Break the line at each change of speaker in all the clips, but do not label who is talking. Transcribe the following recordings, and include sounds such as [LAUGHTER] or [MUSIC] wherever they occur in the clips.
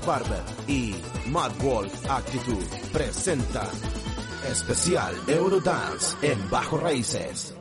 Barber y Mad Wolf Actitude presenta especial Eurodance en Bajo Raíces.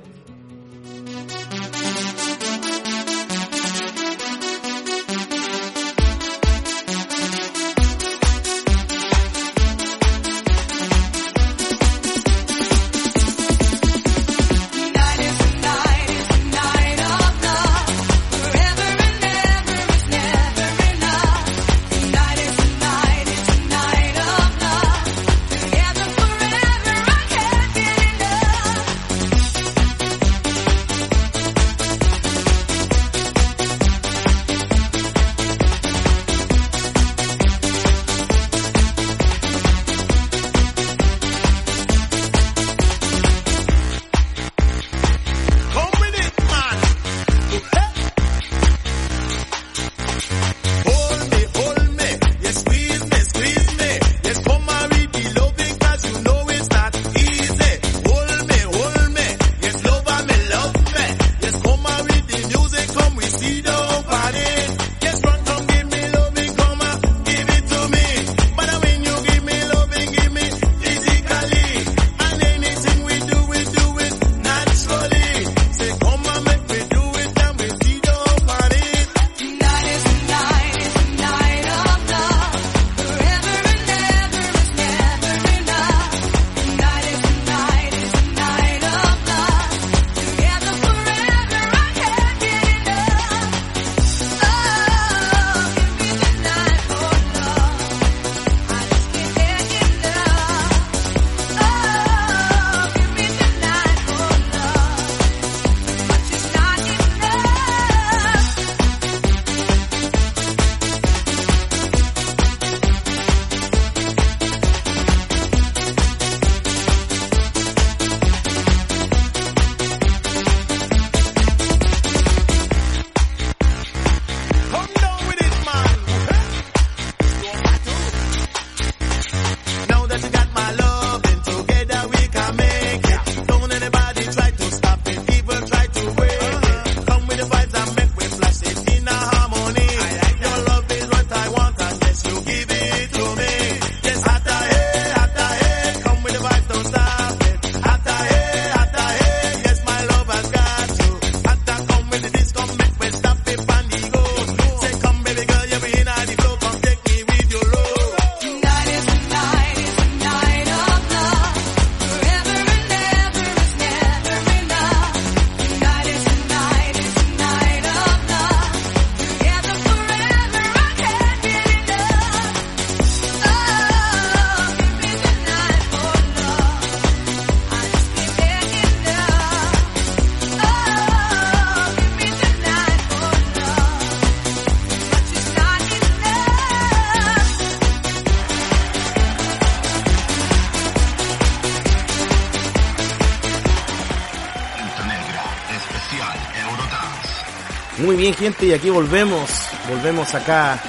Bien, gente, y aquí volvemos. Volvemos acá.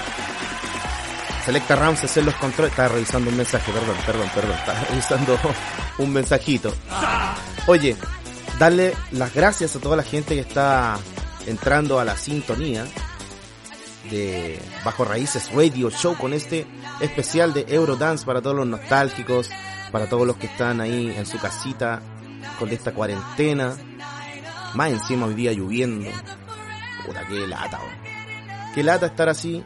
Selecta Ramses en los controles. Estaba revisando un mensaje, perdón, perdón, perdón. Estaba [LAUGHS] revisando un mensajito. Oye, darle las gracias a toda la gente que está entrando a la sintonía de Bajo Raíces Radio Show con este especial de Eurodance para todos los nostálgicos, para todos los que están ahí en su casita con esta cuarentena. Más encima hoy día lloviendo. Puta, qué lata, oh. Qué lata estar así.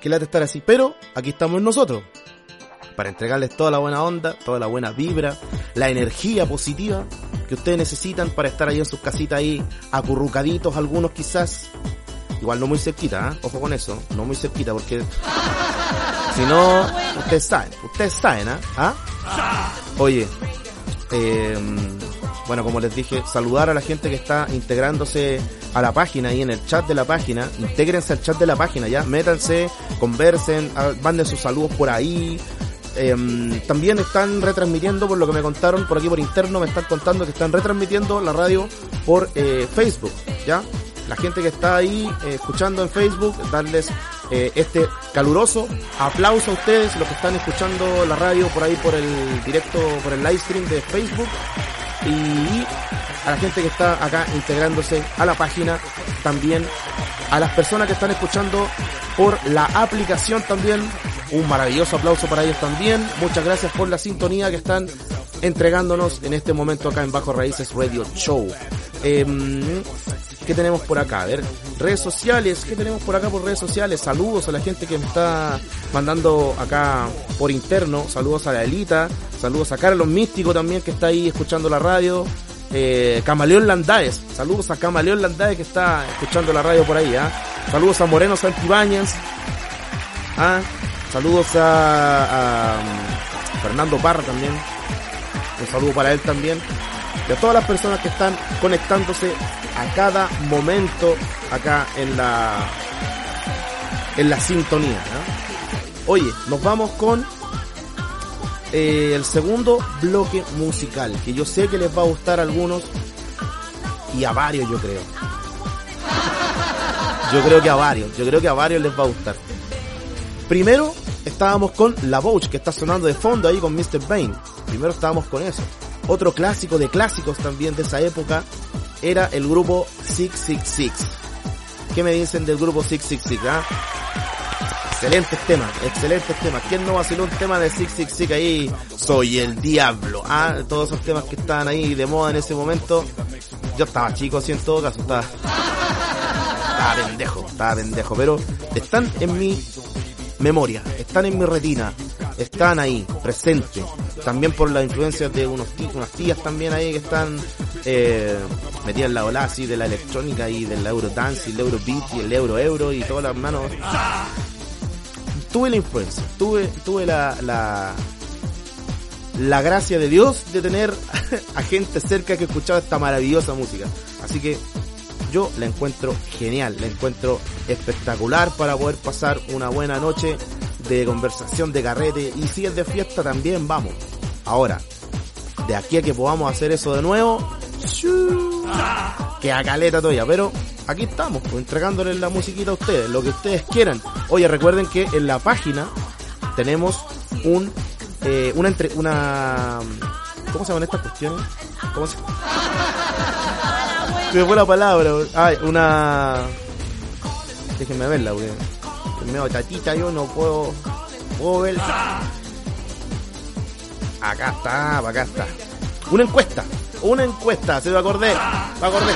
Qué lata estar así. Pero aquí estamos nosotros. Para entregarles toda la buena onda, toda la buena vibra, la energía positiva que ustedes necesitan para estar ahí en sus casitas ahí, acurrucaditos algunos quizás. Igual no muy cerquita, ¿eh? ojo con eso, no muy cerquita porque si no, ustedes saben, ustedes saben, ¿ah? ¿Ah? Oye, eh, bueno, como les dije, saludar a la gente que está integrándose a la página y en el chat de la página. Intégrense al chat de la página, ya. Métanse, conversen, ah, manden sus saludos por ahí. Em, también están retransmitiendo, por lo que me contaron por aquí por interno, me están contando que están retransmitiendo la radio por eh, Facebook, ¿ya? La gente que está ahí eh, escuchando en Facebook, darles eh, este caluroso aplauso a ustedes, los que están escuchando la radio por ahí por el directo, por el live stream de Facebook y a la gente que está acá integrándose a la página, también a las personas que están escuchando por la aplicación también. Un maravilloso aplauso para ellos también. Muchas gracias por la sintonía que están entregándonos en este momento acá en Bajo Raíces Radio Show. Em, ¿Qué tenemos por acá? A ver, redes sociales, ¿qué tenemos por acá por redes sociales? Saludos a la gente que me está mandando acá por interno, saludos a la Elita, saludos a Carlos Místico también que está ahí escuchando la radio, eh, Camaleón Landaes, saludos a Camaleón Landaes que está escuchando la radio por ahí, ¿ah? saludos a Moreno Santibáñez, ¿ah? saludos a, a Fernando Parra también, un saludo para él también y a todas las personas que están conectándose a cada momento acá en la en la sintonía. Oye, nos vamos con eh, el segundo bloque musical, que yo sé que les va a gustar a algunos y a varios yo creo. Yo creo que a varios, yo creo que a varios les va a gustar. Primero estábamos con La Vogue, que está sonando de fondo ahí con Mr. Bane. Primero estábamos con eso. Otro clásico de clásicos también de esa época era el grupo 666. ¿Qué me dicen del grupo 666? Ah? Excelentes temas, excelentes temas. ¿Quién no va a hacer un tema de 666 ahí? Soy el diablo. Ah, todos esos temas que estaban ahí de moda en ese momento. Yo estaba chico, así en todo caso, estaba, estaba pendejo, estaba pendejo, pero están en mi memoria, están en mi retina, están ahí, presentes. También por la influencia de unos unas tías también ahí que están eh, metidas en la ola así de la electrónica y del Eurodance y el Eurobeat y el Euro Euro y todas las manos. Tuve la influencia, tuve, tuve la, la, la gracia de Dios de tener [LAUGHS] a gente cerca que escuchaba esta maravillosa música. Así que yo la encuentro genial, la encuentro espectacular para poder pasar una buena noche de conversación, de carrete, y si es de fiesta también vamos. Ahora, de aquí a que podamos hacer eso de nuevo, que a caleta todavía, pero aquí estamos, pues, entregándoles la musiquita a ustedes, lo que ustedes quieran. Oye, recuerden que en la página tenemos un, eh, una entre, una, ¿cómo se llaman estas cuestiones? ¿Cómo se [LAUGHS] fue la palabra, ay, una, déjenme verla, güey medio tatita yo no puedo, puedo ver. Acá está, acá está. Una encuesta, una encuesta, se me acordé, me acordé.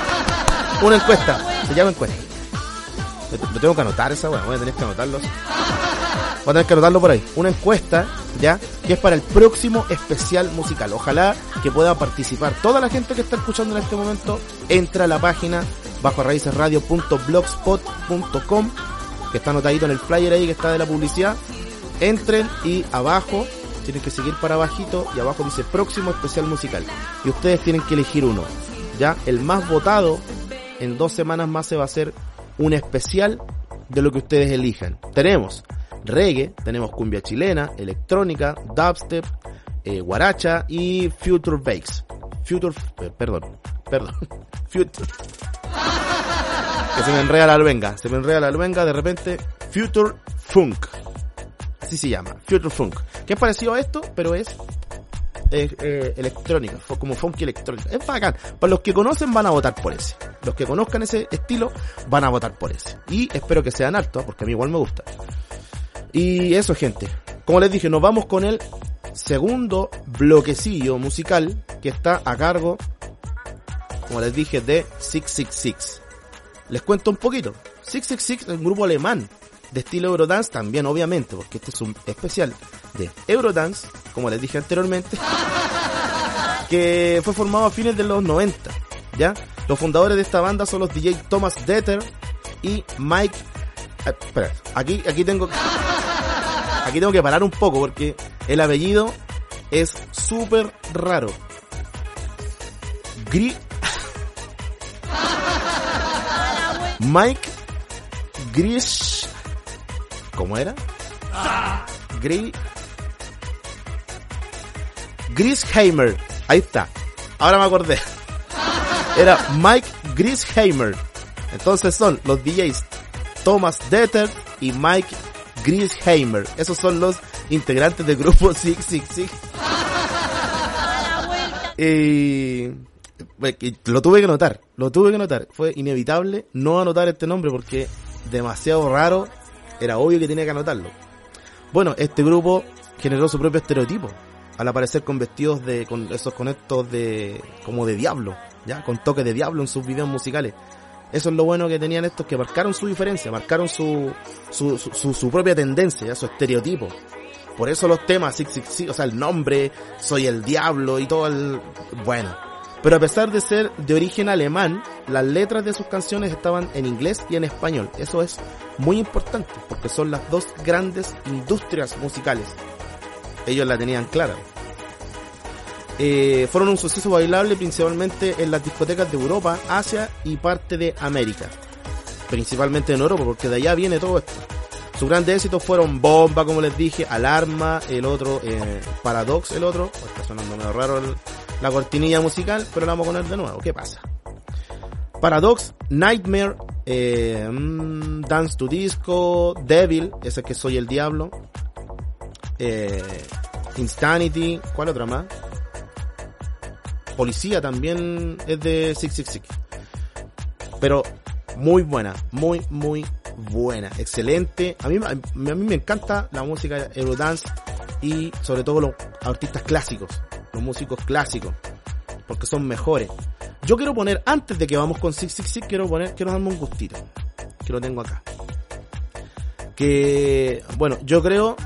Una encuesta, se llama encuesta. Lo tengo que anotar esa, bueno, voy a tener que anotarlo. Voy a tener que anotarlo por ahí. Una encuesta, ya, que es para el próximo especial musical. Ojalá que pueda participar toda la gente que está escuchando en este momento. Entra a la página bajo raícesradio.blogspot.com que está anotadito en el flyer ahí que está de la publicidad. Entren y abajo tienen que seguir para abajito y abajo dice próximo especial musical. Y ustedes tienen que elegir uno. Ya, el más votado en dos semanas más se va a hacer un especial de lo que ustedes elijan. Tenemos reggae, tenemos cumbia chilena, electrónica, dubstep, eh, guaracha y future bass. Future, eh, perdón, perdón, [LAUGHS] future que se me enreda la albenga. Se me enreda la albenga de repente. Future Funk. Así se llama. Future Funk. Que es parecido a esto, pero es eh, electrónica, como funky electrónica. Es bacán. Para los que conocen van a votar por ese. Los que conozcan ese estilo van a votar por ese. Y espero que sean altos, porque a mí igual me gusta. Y eso, gente. Como les dije, nos vamos con el segundo bloquecillo musical que está a cargo, como les dije, de 666. Les cuento un poquito. 666 es un grupo alemán de estilo Eurodance también, obviamente, porque este es un especial de Eurodance, como les dije anteriormente, [LAUGHS] que fue formado a fines de los 90, ¿ya? Los fundadores de esta banda son los DJ Thomas Detter y Mike... Eh, espera, aquí, aquí tengo... [LAUGHS] Aquí tengo que parar un poco porque el apellido es súper raro. Gri Mike Gris. ¿Cómo era? Gris. Grisheimer. Ahí está. Ahora me acordé. Era Mike Grisheimer. Entonces son los DJs Thomas Detter y Mike Grisheimer. Esos son los integrantes del grupo [LAUGHS] 666. Y lo tuve que notar, lo tuve que notar. Fue inevitable no anotar este nombre porque demasiado raro Era obvio que tenía que anotarlo. Bueno, este grupo generó su propio estereotipo al aparecer con vestidos de, con esos conectos de, como de diablo, ya, con toques de diablo en sus videos musicales. Eso es lo bueno que tenían estos que marcaron su diferencia, marcaron su, su, su, su propia tendencia, su estereotipo. Por eso los temas, sí, sí, sí, o sea, el nombre, soy el diablo y todo el, bueno. Pero a pesar de ser de origen alemán, las letras de sus canciones estaban en inglés y en español. Eso es muy importante porque son las dos grandes industrias musicales. Ellos la tenían clara. Eh, fueron un suceso bailable principalmente en las discotecas de Europa, Asia y parte de América. Principalmente en Europa, porque de allá viene todo esto. Sus grandes éxitos fueron Bomba, como les dije, Alarma, el otro, eh, Paradox, el otro. Está sonando medio raro el, la cortinilla musical, pero la vamos a poner de nuevo. ¿Qué pasa? Paradox, Nightmare, eh, mm, Dance to Disco, Devil, ese que soy el diablo, eh, Insanity, ¿cuál otra más? Policía también es de 666. Pero muy buena, muy, muy buena, excelente. A mí, a mí me encanta la música Eurodance y sobre todo los artistas clásicos, los músicos clásicos, porque son mejores. Yo quiero poner, antes de que vamos con 666, quiero poner, quiero darme un gustito, que lo tengo acá. Que, bueno, yo creo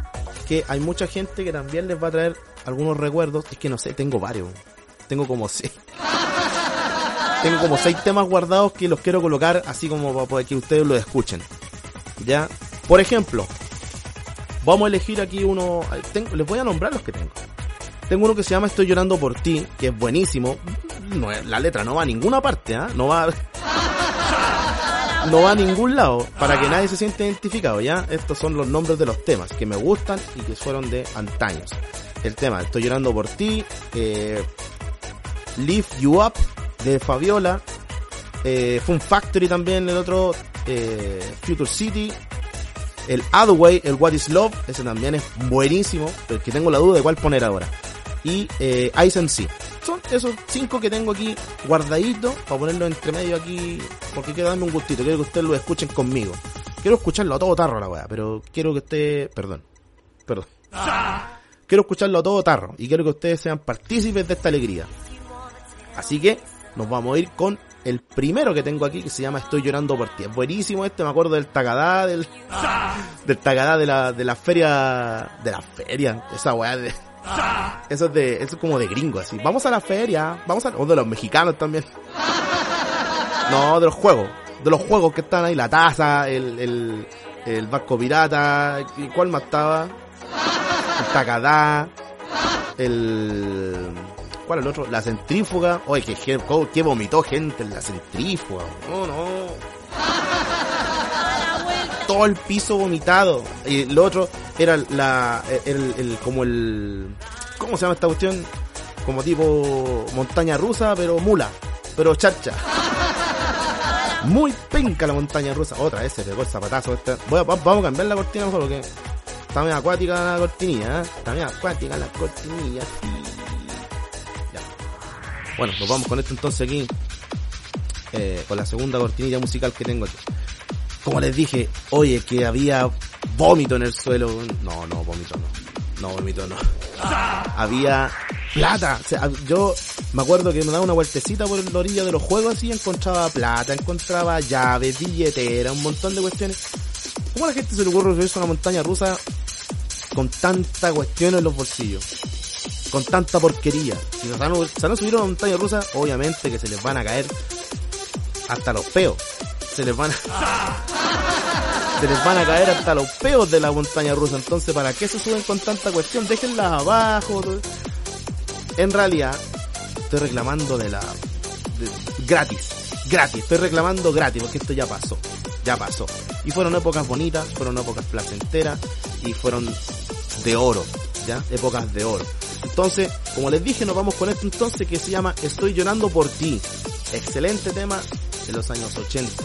que hay mucha gente que también les va a traer algunos recuerdos, es que no sé, tengo varios, tengo como seis. [LAUGHS] Tengo como seis temas guardados que los quiero colocar así como para que ustedes lo escuchen. ¿Ya? Por ejemplo, vamos a elegir aquí uno. Les voy a nombrar los que tengo. Tengo uno que se llama Estoy llorando por ti, que es buenísimo. No, la letra no va a ninguna parte, ¿ah? No va. No va a ningún lado para que nadie se siente identificado, ¿ya? Estos son los nombres de los temas que me gustan y que fueron de antaños. El tema Estoy llorando por ti, eh, Lift You Up de Fabiola, eh, Fun Factory también, el otro, eh, Future City, el Other Way, el What is Love, ese también es buenísimo, pero que tengo la duda de cuál poner ahora. Y eh, Ice and Sea. Son esos cinco que tengo aquí guardaditos para ponerlo entre medio aquí, porque quiero darme un gustito, quiero que ustedes lo escuchen conmigo. Quiero escucharlo a todo tarro la weá, pero quiero que esté, perdón, perdón. Quiero escucharlo a todo tarro y quiero que ustedes sean partícipes de esta alegría. Así que nos vamos a ir con el primero que tengo aquí que se llama Estoy llorando por ti. Es buenísimo este, me acuerdo del Tagadá, del, del Tagadá de la, de la feria, de la feria, esa weá de, eso es de, eso es como de gringo así. Vamos a la feria, vamos a, o de los mexicanos también. No, de los juegos, de los juegos que están ahí, la taza, el, el, el barco pirata, ¿y ¿cuál más estaba? El Tagadá, el, ¿Cuál el otro? La centrífuga. Oye, que, que vomitó gente en la centrífuga. No, no. [LAUGHS] Todo el piso vomitado. Y el otro era la, el, el, como el, ¿cómo se llama esta cuestión? Como tipo montaña rusa, pero mula, pero charcha. Muy penca la montaña rusa. Otra vez se pegó el zapatazo. Voy a, vamos a cambiar la cortina mejor porque está muy acuática la cortinilla, ¿eh? Está acuática la cortinilla, sí. Bueno, nos vamos con esto entonces aquí. Eh, con la segunda cortinilla musical que tengo aquí. Como les dije, oye, que había vómito en el suelo. No, no, vómito no. No, vómito no. Había plata. Yo me acuerdo que me daba una vueltecita por la orilla de los juegos así, encontraba plata, encontraba llaves, billetera, un montón de cuestiones. ¿Cómo a la gente se le ocurre subirse a una montaña rusa con tanta cuestión en los bolsillos? con tanta porquería. Si se van, a subir a una montaña rusa, obviamente que se les van a caer hasta los peos. Se les van a... [LAUGHS] se les van a caer hasta los peos de la montaña rusa. Entonces, ¿para qué se suben con tanta cuestión? Déjenlas abajo. En realidad, estoy reclamando de la... gratis. Gratis. Estoy reclamando gratis porque esto ya pasó. Ya pasó. Y fueron épocas bonitas, fueron épocas placenteras y fueron de oro. ¿Ya? Épocas de oro. Entonces, como les dije, nos vamos con esto entonces que se llama Estoy llorando por ti. Excelente tema en los años 80.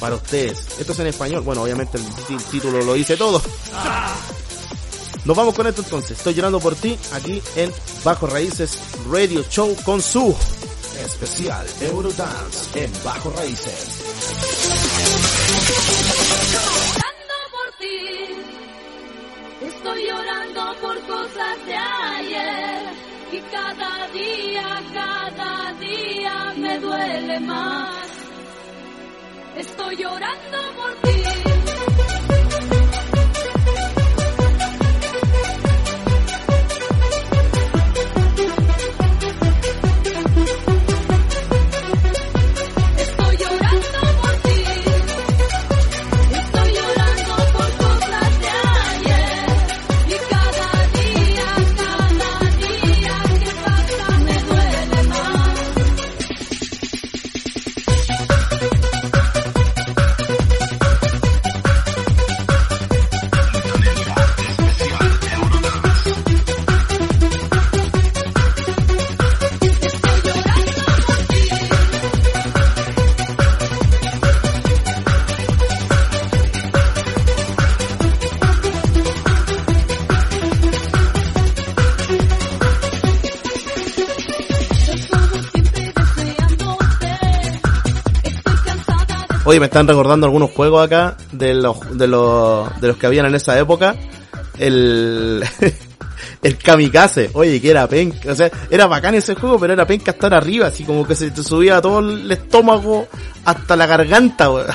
Para ustedes. Esto es en español. Bueno, obviamente el título lo dice todo. Nos vamos con esto entonces. Estoy llorando por ti aquí en Bajo Raíces Radio Show con su especial Eurodance en Bajo Raíces.
Estoy llorando por cosas de ayer cada día, cada día me duele más. Estoy llorando por ti.
Oye, me están recordando algunos juegos acá de los, de los, de los que habían en esa época. El, [LAUGHS] el kamikaze. Oye, que era penca. O sea, era bacán ese juego, pero era penca estar arriba, así como que se te subía todo el estómago hasta la garganta, weón.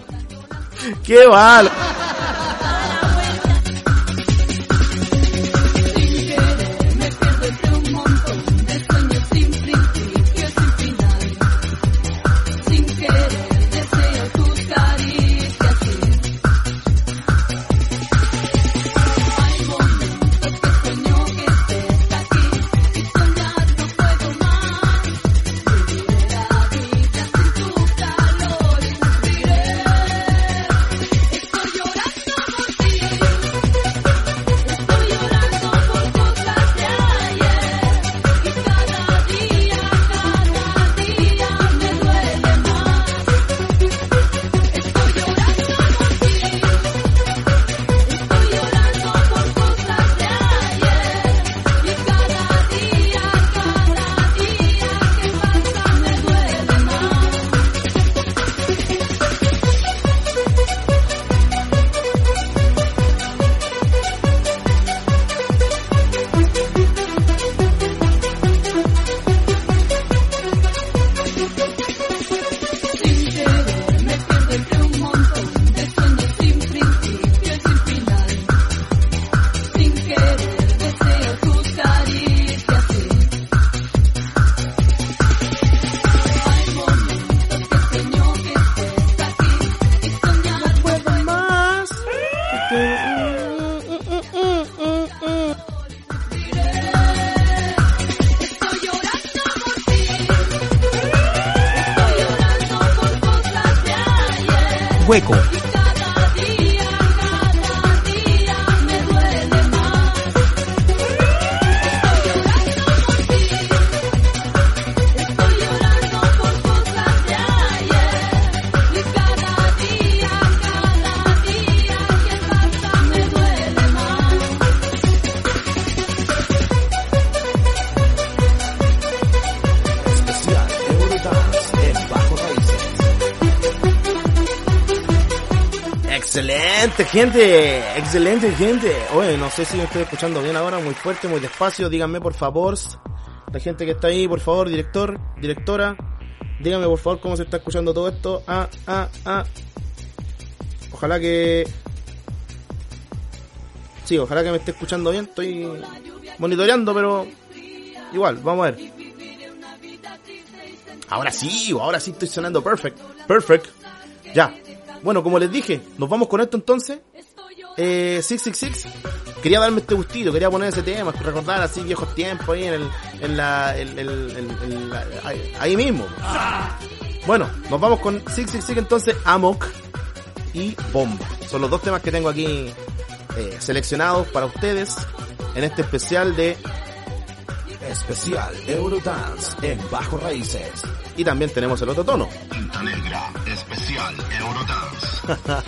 [LAUGHS] Qué mal. Hueco. Gente, excelente gente. Oye, no sé si me estoy escuchando bien ahora, muy fuerte, muy despacio. Díganme por favor, la gente que está ahí, por favor, director, directora, díganme por favor cómo se está escuchando todo esto. Ah, ah, ah. Ojalá que... Sí, ojalá que me esté escuchando bien. Estoy monitoreando, pero igual, vamos a ver. Ahora sí, ahora sí estoy sonando perfect. Perfect. Ya. Bueno, como les dije, nos vamos con esto entonces. Eh, 666. Quería darme este gustito, quería poner ese tema, recordar así viejos tiempos ahí en el, en la, el- el- el- el- la- ahí, ahí mismo. Bueno, nos vamos con 666 entonces, Amok y Bomba. Son los dos temas que tengo aquí eh, seleccionados para ustedes en este especial de
Especial Eurodance en Bajo Raíces.
y también tenemos el otro tono.
Quinta Negra, especial Eurodance. [LAUGHS]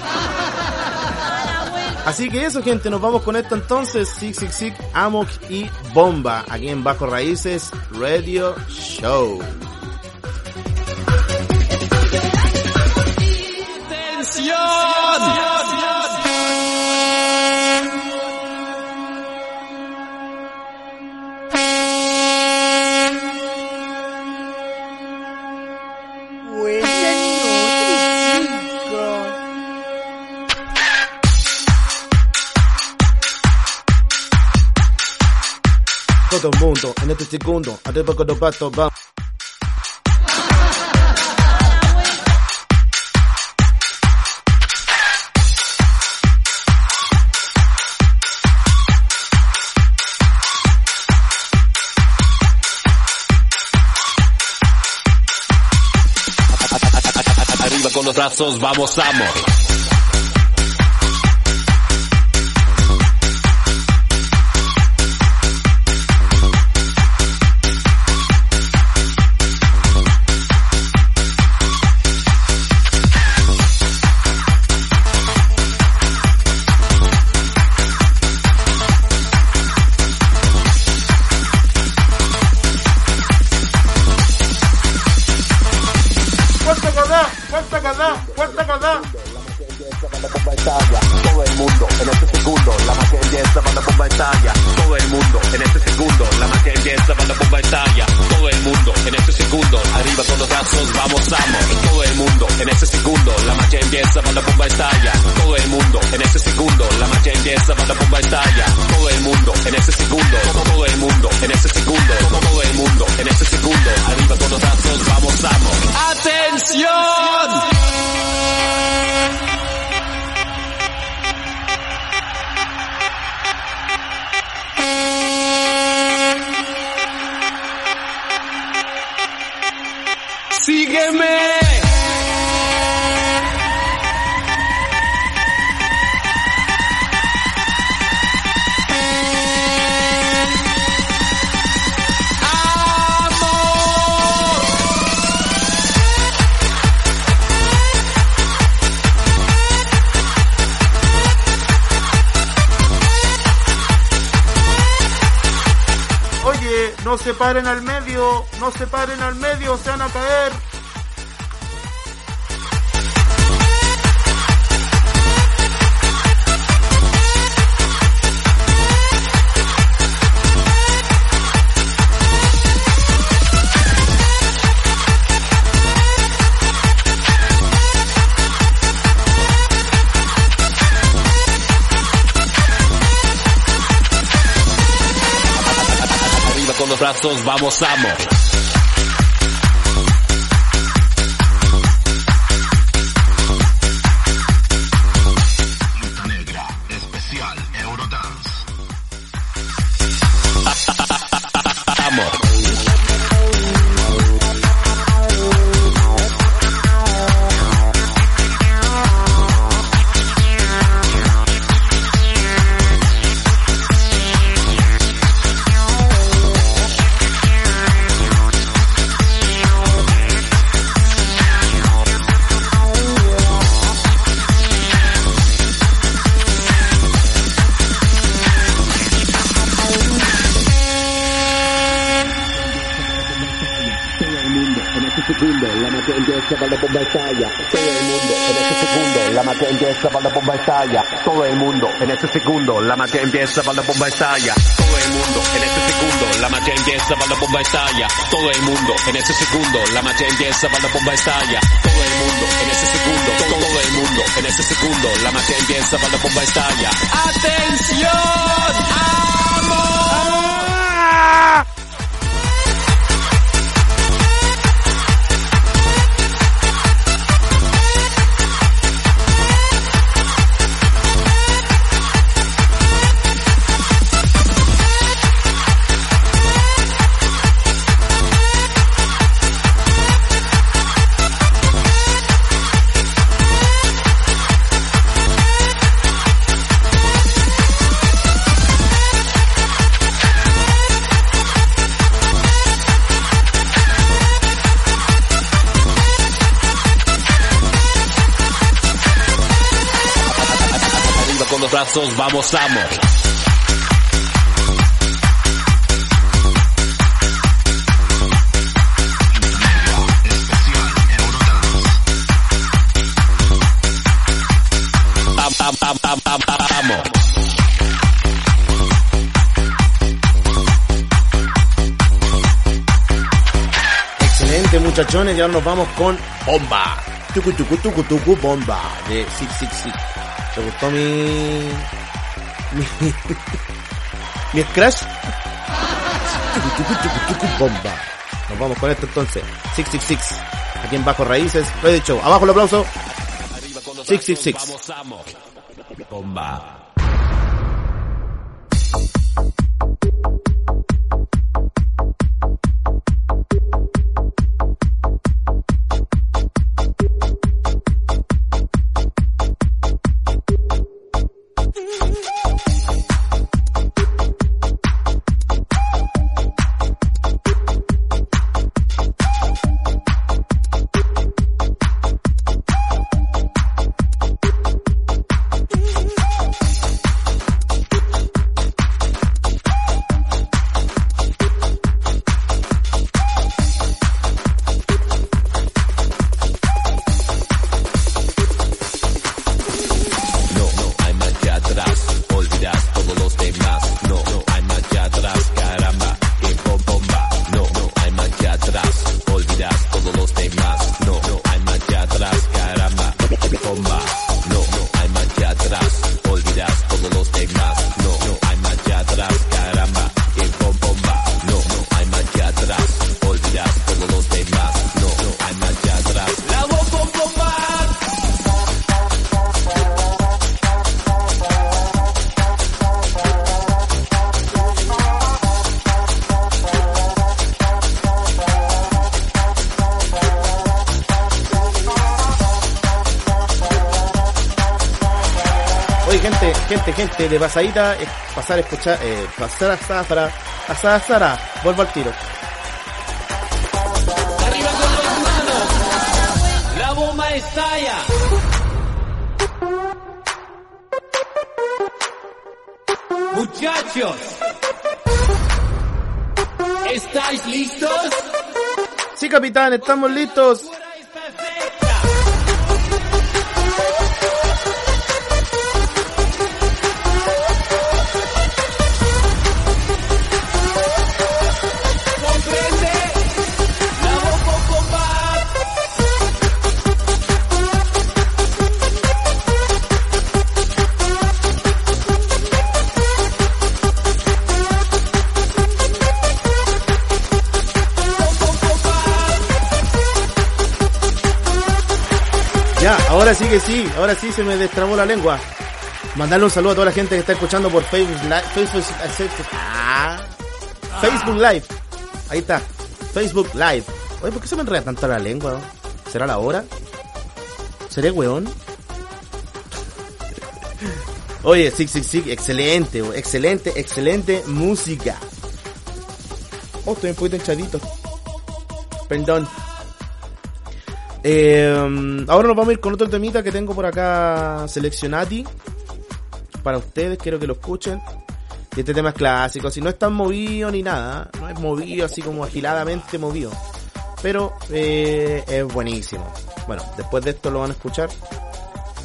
Así que eso, gente, nos vamos con esto entonces. Six Six Six, Amok y Bomba, aquí en Bajo Raíces Radio Show. Segundo, en este segundo, arriba con los patos, vamos.
Arriba con los brazos, vamos, vamos.
Paren al medio, se van a caer.
Brazos, vamos, vamos.
La magia empieza cuando la bomba estalla. Todo el mundo en este segundo, la magia empieza cuando la bomba estalla. Todo el mundo en este segundo, la magia empieza cuando la bomba estalla.
Todo el mundo en este segundo, la magia empieza cuando la bomba estalla. Todo el mundo en este segundo, la empieza cuando la bomba estalla. Todo el mundo en este segundo, todo, el mundo en este segundo, la magia empieza cuando la bomba estalla. ¡Atención! ¡Vamos! Vam, vam, Vamos.
Excelente muchachones, ya nos vamos con Bomba. Tucu tucu tucu tucu bomba de Six Six Six. ¿Te gustó mi mi, mi scratch? Bomba. Nos vamos con esto entonces. 666. Aquí en Bajo Raíces. Lo he dicho. Abajo el aplauso.
Arriba con los
666.
brazos, vamos, vamos. Bomba.
Gente, de pasadita, es pasar a escuchar, eh, pasar a Zafra, a Zara, vuelvo al tiro.
Arriba con las manos. La bomba estalla. Muchachos. ¿Estáis listos?
Sí, capitán, estamos listos. Ahora sí se me destrabó la lengua. Mandarle un saludo a toda la gente que está escuchando por Facebook Live. Facebook, Facebook, ah, Facebook Live. Ahí está. Facebook Live. Oye, ¿por qué se me enreda tanto la lengua? ¿Será la hora? ¿Seré weón? Oye, sí, sí, sí, excelente, excelente, excelente música. Oh, estoy un poquito hinchadito. Perdón. Eh, ahora nos vamos a ir con otro temita que tengo por acá seleccionati. Para ustedes, quiero que lo escuchen. Este tema es clásico, si no es tan movido ni nada, no es movido así como agiladamente movido. Pero eh, es buenísimo. Bueno, después de esto lo van a escuchar.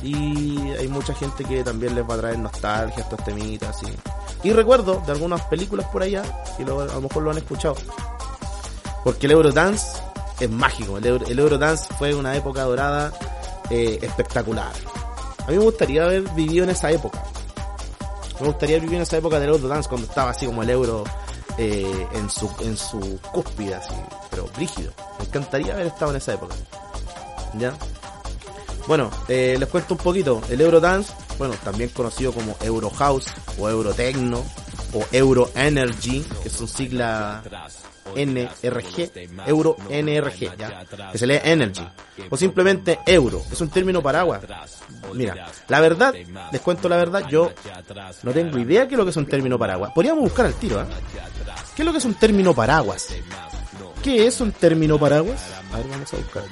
Y hay mucha gente que también les va a traer nostalgia estos temitas. Y, y recuerdo de algunas películas por allá, y lo- a lo mejor lo han escuchado. Porque el Eurodance es mágico. El, Euro- el Eurodance fue una época dorada eh, espectacular. A mí me gustaría haber vivido en esa época. Me gustaría vivir en esa época del Eurodance cuando estaba así como el euro eh, en su en su cúspide así, pero brígido. Me encantaría haber estado en esa época. ¿Ya? Bueno, eh, les cuento un poquito. El Eurodance, bueno, también conocido como Euro House o Eurotecno o Euro Energy, que son sigla NRG, Euro NRG, ¿ya? que se lee Energy, o simplemente Euro, es un término paraguas. Mira, la verdad, les cuento la verdad, yo no tengo idea qué es lo que es un término paraguas. Podríamos buscar al tiro, ¿eh? ¿Qué es lo que es un término paraguas? ¿Qué es un término paraguas? A ver, vamos a buscar.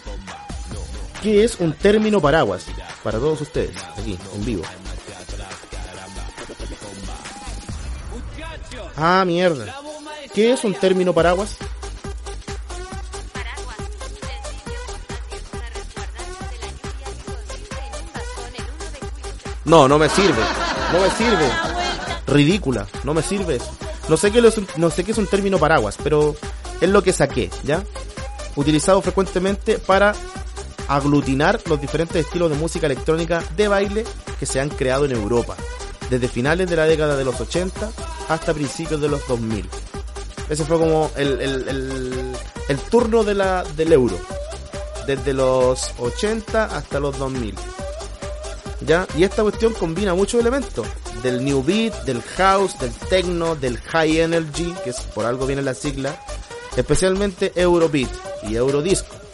¿Qué es un término paraguas? Para todos ustedes, aquí, en vivo. Ah, mierda. ¿Qué es un término paraguas? No, no me sirve. No me sirve. Ridícula. No me sirve. No sé qué es no sé qué es un término paraguas, pero es lo que saqué, ¿ya? Utilizado frecuentemente para aglutinar los diferentes estilos de música electrónica de baile que se han creado en Europa, desde finales de la década de los 80 hasta principios de los 2000. Ese fue como el, el, el, turno de la, del euro. Desde los 80 hasta los 2000. ¿Ya? Y esta cuestión combina muchos elementos. Del new beat, del house, del techno, del high energy, que es por algo viene la sigla. Especialmente Eurobeat y Eurodisco.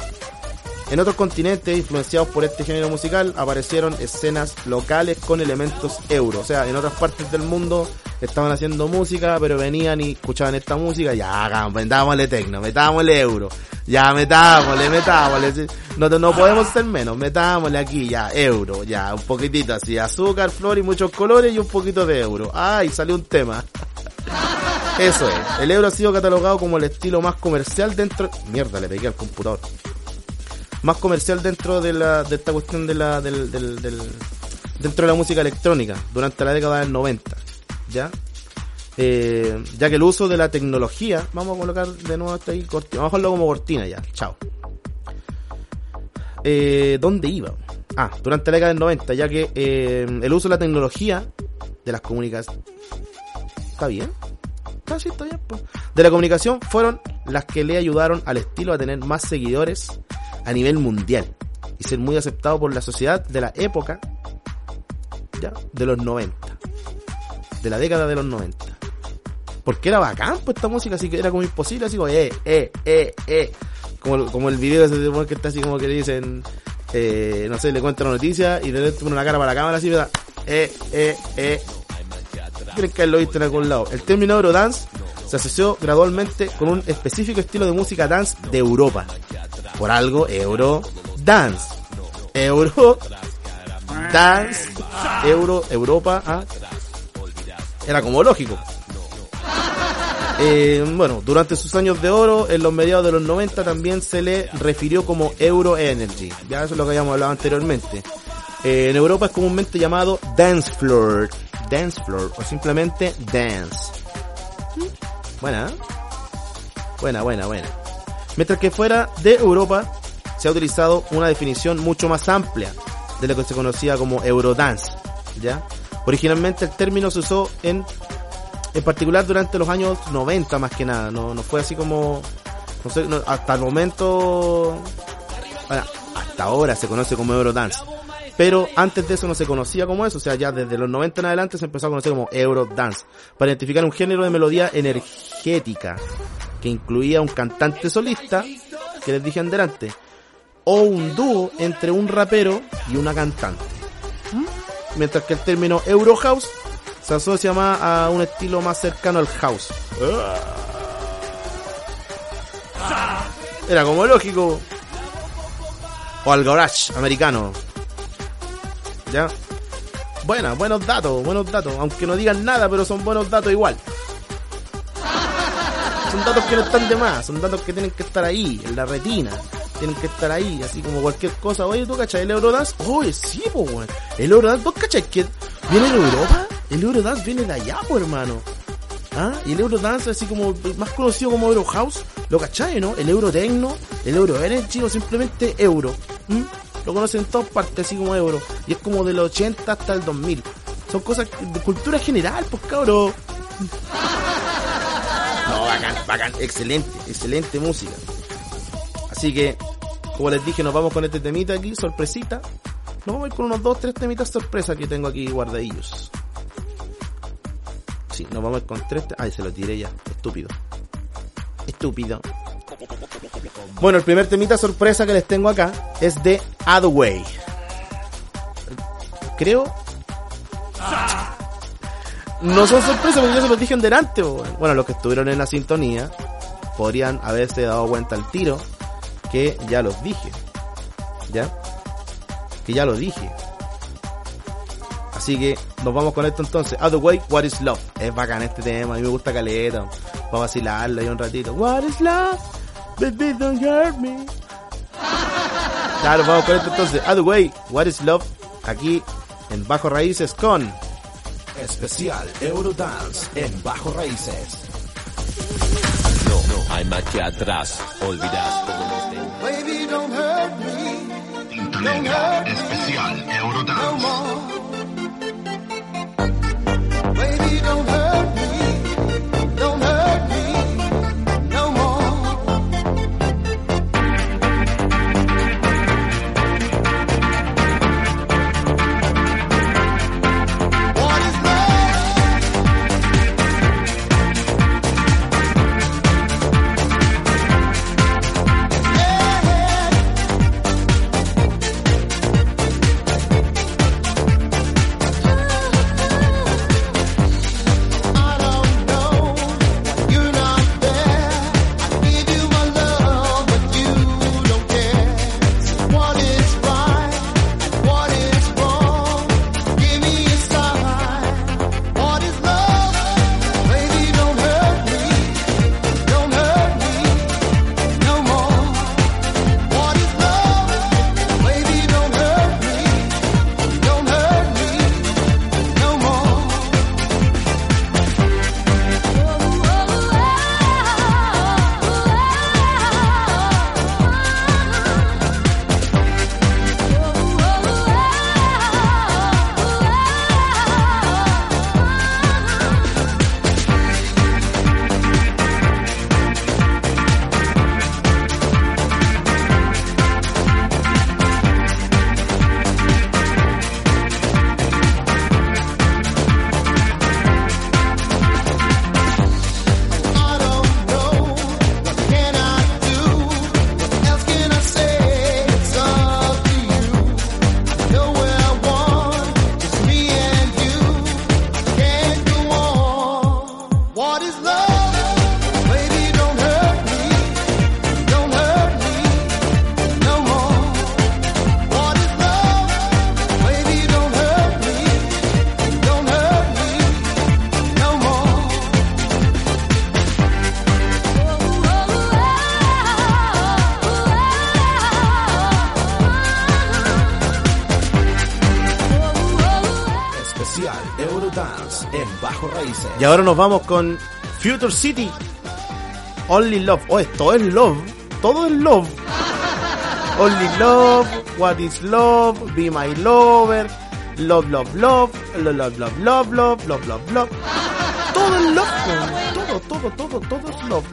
En otros continentes, influenciados por este género musical, aparecieron escenas locales con elementos euro. O sea, en otras partes del mundo estaban haciendo música, pero venían y escuchaban esta música, ya, metámosle tecno, metámosle euro, ya, metámosle, metámosle. No, no podemos ser menos, metámosle aquí, ya, euro, ya, un poquitito así, azúcar, flor y muchos colores y un poquito de euro. Ay, salió un tema. Eso es. El euro ha sido catalogado como el estilo más comercial dentro... Mierda, le pegué al computador más comercial dentro de la de esta cuestión de la del, del, dentro de la música electrónica durante la década del 90 ya Eh, ya que el uso de la tecnología vamos a colocar de nuevo esta ahí cortina vamos a dejarlo como cortina ya chao eh, ¿dónde iba? ah durante la década del 90 ya que eh, el uso de la tecnología de las comunicaciones está bien Ah, sí, está bien, pues. De la comunicación fueron las que le ayudaron al estilo a tener más seguidores a nivel mundial y ser muy aceptado por la sociedad de la época ya de los 90 de la década de los 90 porque era bacán pues esta música así que era como imposible así como eh eh eh eh como, como el video ese de que está así como que le dicen eh, no sé le cuentan la noticia y de repente pone una cara para la cámara así ¿verdad? eh eh eh creen que lo viste en algún lado. El término Eurodance se asoció gradualmente con un específico estilo de música dance de Europa. Por algo, Euro Dance. Euro Dance. Euro, Europa. ah. Era como lógico. Eh, bueno, durante sus años de oro, en los mediados de los 90 también se le refirió como Euro Energy. Ya eso es lo que habíamos hablado anteriormente. Eh, en Europa es comúnmente llamado Dance Floor. Dance Floor o simplemente Dance. Buena, ¿eh? Buena, buena, buena. Mientras que fuera de Europa se ha utilizado una definición mucho más amplia de lo que se conocía como Eurodance. ¿Ya? Originalmente el término se usó en, en particular durante los años 90 más que nada. No, no fue así como, hasta el momento, hasta ahora se conoce como Eurodance. Pero antes de eso no se conocía como eso, o sea, ya desde los 90 en adelante se empezó a conocer como Eurodance, para identificar un género de melodía energética, que incluía un cantante solista, que les dije antes, o un dúo entre un rapero y una cantante. Mientras que el término Eurohouse se asocia más a un estilo más cercano al house. Era como lógico. O al garage americano. ¿Ya? Buena, buenos datos, buenos datos. Aunque no digan nada, pero son buenos datos igual. Son datos que no están de más, son datos que tienen que estar ahí, en la retina. Tienen que estar ahí, así como cualquier cosa. Oye, ¿tú cachai el Eurodance? Oye, sí, po, weón. El Eurodance, ¿vos cachai que viene de Europa? El Eurodance viene de allá, po, hermano. ¿Ah? Y el Eurodance, así como más conocido como Eurohouse, lo cachai, ¿no? El Eurotecno, el Euro Energy o simplemente Euro. ¿Mm? Lo conocen en todas partes, así como Euro. Y es como del 80 hasta el 2000. Son cosas de cultura general, pues cabrón. No, bacán, bacán. Excelente, excelente música. Así que, como les dije, nos vamos con este temita aquí, sorpresita. Nos vamos a ir con unos dos, tres temitas sorpresa que tengo aquí guardadillos. Sí, nos vamos a ir con tres. Ay, se lo tiré ya. Estúpido. Estúpido. Bueno, el primer temita sorpresa que les tengo acá es de Adway. Creo. No son sorpresas porque yo se los dije en delante. Bueno, los que estuvieron en la sintonía podrían haberse dado cuenta al tiro que ya los dije. ¿Ya? Que ya lo dije. Así que nos vamos con esto entonces. Other Way, What is Love? Es bacán este tema, a mí me gusta caleta. Vamos a vacilarlo ahí un ratito. What is love? Baby, don't hurt me. Claro, vamos con esto entonces. Other Way, What is Love? Aquí en Bajo Raíces con
Especial Eurodance en Bajo Raíces.
No, no hay marcha atrás. Olvidas todo lo que
Baby, don't hurt me
Tintolinga Especial Eurodance.
Baby, don't hurt me, don't hurt me.
Y ahora nos vamos con Future City. Only Love. Oye, todo es love. Todo es love. Only Love. What is Love. Be My Lover. Love, love, love. Love, love, love, love, love, love, love, love. Todo es love. Todo, todo, todo, todo es love.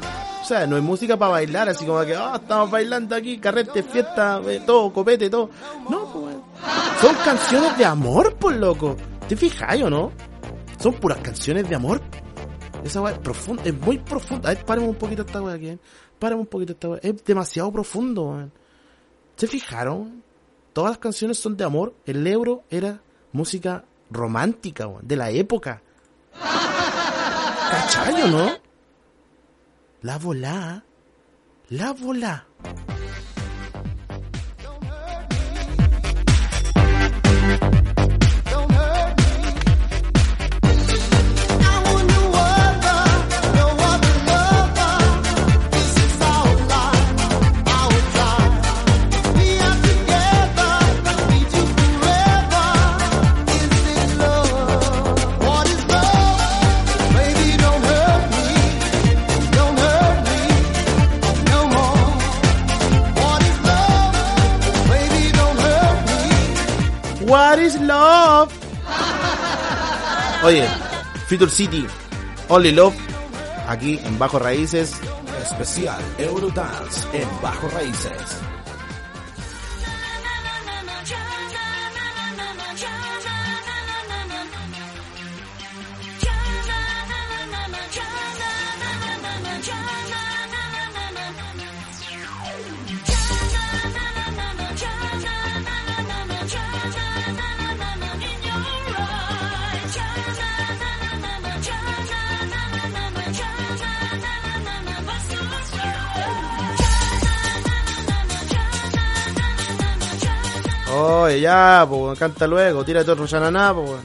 O sea, no es música para bailar, así como que, ah, estamos bailando aquí, carrete, fiesta, eh, todo, copete, todo. No, pues. Son canciones de amor, por loco. ¿Te fijas o no? Son puras canciones de amor. Esa weá es profunda, es muy profunda. A ver, paremos un poquito esta weá aquí. ¿eh? Paremos un poquito esta weá. Es demasiado profundo, weón. ¿Se fijaron? Todas las canciones son de amor. El euro era música romántica, weón, de la época. ¿Cachayo, no? La volá. La volá. What is love? Oye, Future City, Only Love, aquí en Bajo Raíces.
Especial Eurodance en Bajo Raíces.
Oye, ya, pues, canta luego, tírate otro chananá, pues.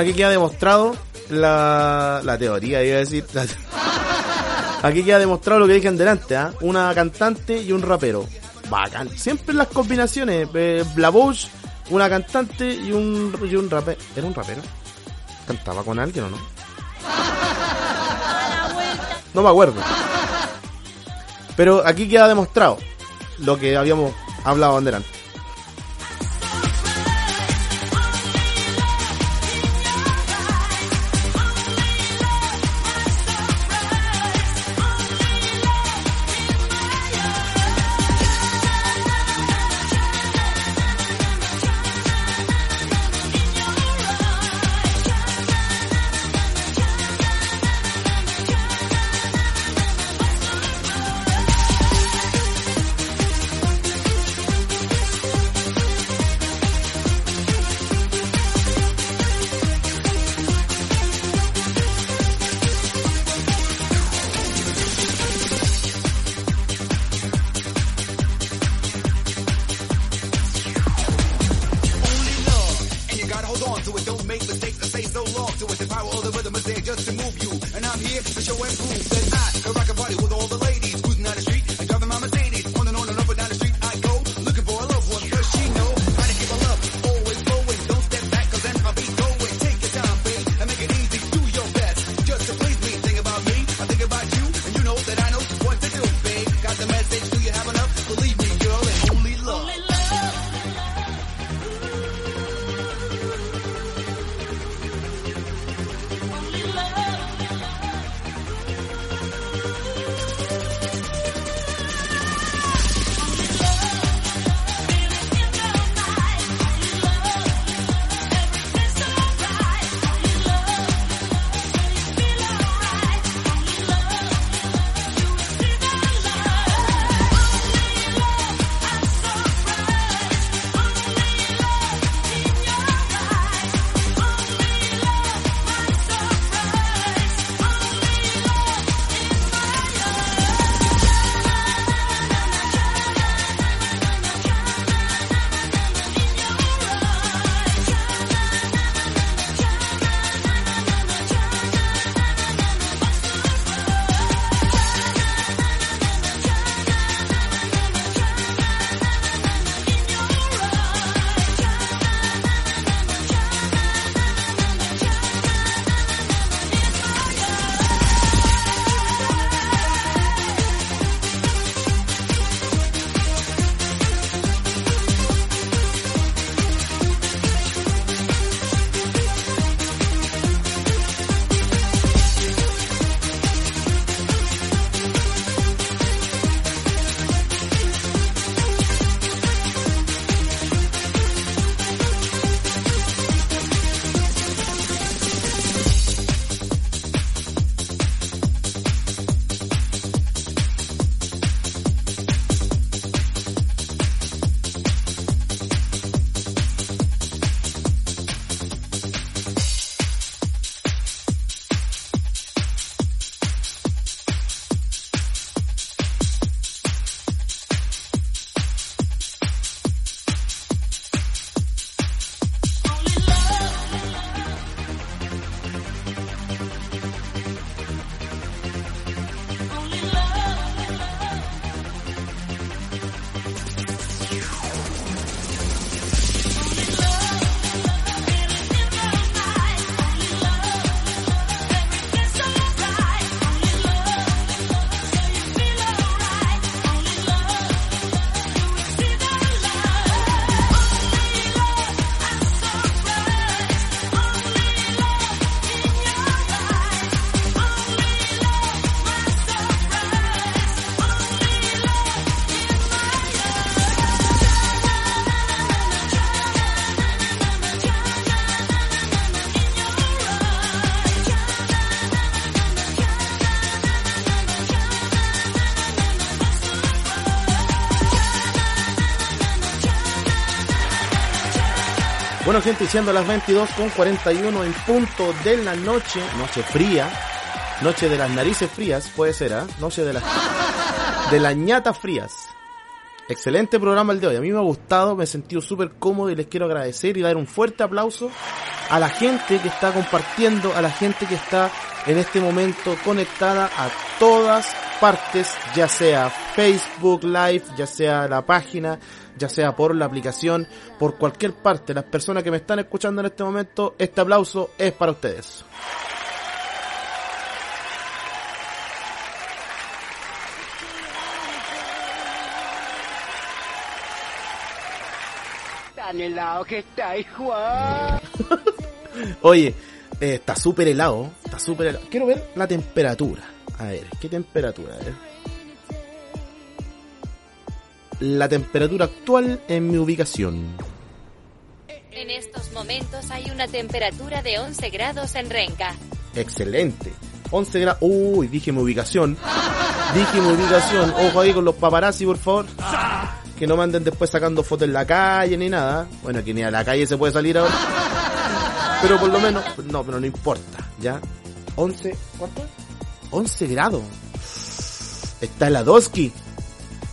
Bueno, aquí queda demostrado la, la teoría, iba a decir. la- [LAUGHS] aquí queda demostrado lo que dije en delante, ¿ah? Una cantante y un rapero. Bacán. Siempre las combinaciones. Eh, una cantante y un, y un rapero. ¿Era un rapero? ¿Cantaba con alguien o no? No me acuerdo. Pero aquí queda demostrado lo que habíamos hablado en delante. tips to show and prove gente, siendo las 22 con 41 en punto de la noche, noche fría, noche de las narices frías, puede ser, ¿ah? Noche de las de las ñatas frías. Excelente programa el de hoy. A mí me ha gustado, me he sentido súper cómodo y les quiero agradecer y dar un fuerte aplauso a la gente que está compartiendo, a la gente que está en este momento conectada a todas partes, ya sea Facebook Live, ya sea la página, ya sea por la aplicación, por cualquier parte. Las personas que me están escuchando en este momento, este aplauso es para ustedes.
Tan helado que está, ah. [LAUGHS]
Oye, eh, está súper helado, está súper helado. Quiero ver la temperatura. A ver, ¿qué temperatura? La temperatura actual en mi ubicación.
En estos momentos hay una temperatura de 11 grados en Renca.
Excelente. 11 grados. Uy, dije mi ubicación. Dije mi ubicación. Ojo ahí con los paparazzi, por favor. Que no manden después sacando fotos en la calle ni nada. Bueno, que ni a la calle se puede salir ahora. Pero por lo menos, no, pero no importa, ¿ya? 11, ¿cuánto? 11 grados. Está Heladowski.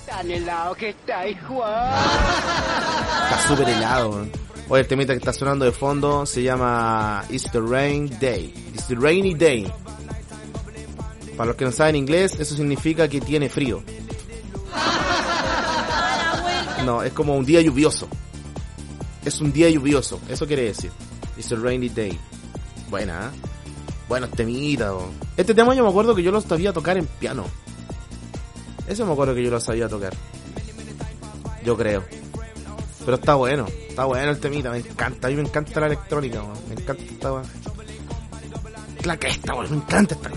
Tan helado que está, hijo.
Está súper helado. man. Oye, el temita que está sonando de fondo se llama It's the Rain Day. It's the Rainy Day. Para los que no saben inglés, eso significa que tiene frío. No, es como un día lluvioso. Es un día lluvioso, eso quiere decir. It's a rainy day. Buena, ¿eh? Buenos temitas. oh. Este tema yo me acuerdo que yo lo sabía tocar en piano. Eso me acuerdo que yo lo sabía tocar. Yo creo. Pero está bueno, está bueno el temita, me encanta. A mí me encanta la electrónica, weón. me encanta esta. La que está, weón, me encanta esta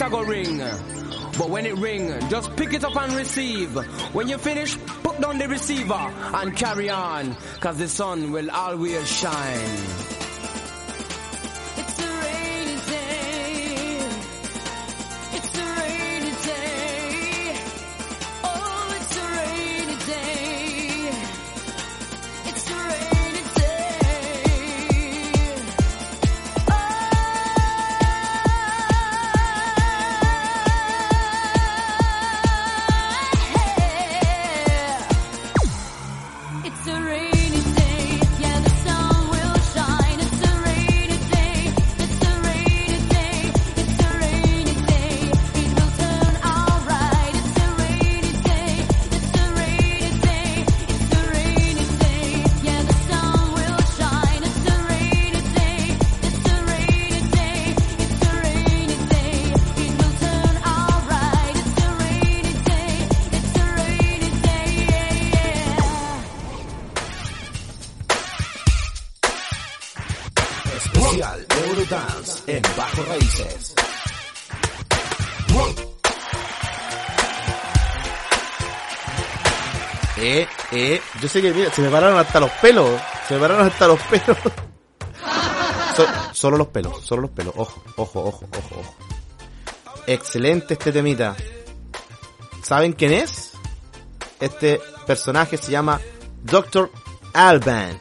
know a go ring. But when it ring, just pick it up and receive. When you finish, put down the receiver and carry on. Cause the sun will always shine.
Eh, eh, yo sé que mira, se me pararon hasta los pelos. Se me pararon hasta los pelos. [LAUGHS] So- solo los pelos, solo los pelos. Ojo, ojo, ojo, ojo, ojo. Excelente este temita. ¿Saben quién es? Este personaje se llama Dr. Alban.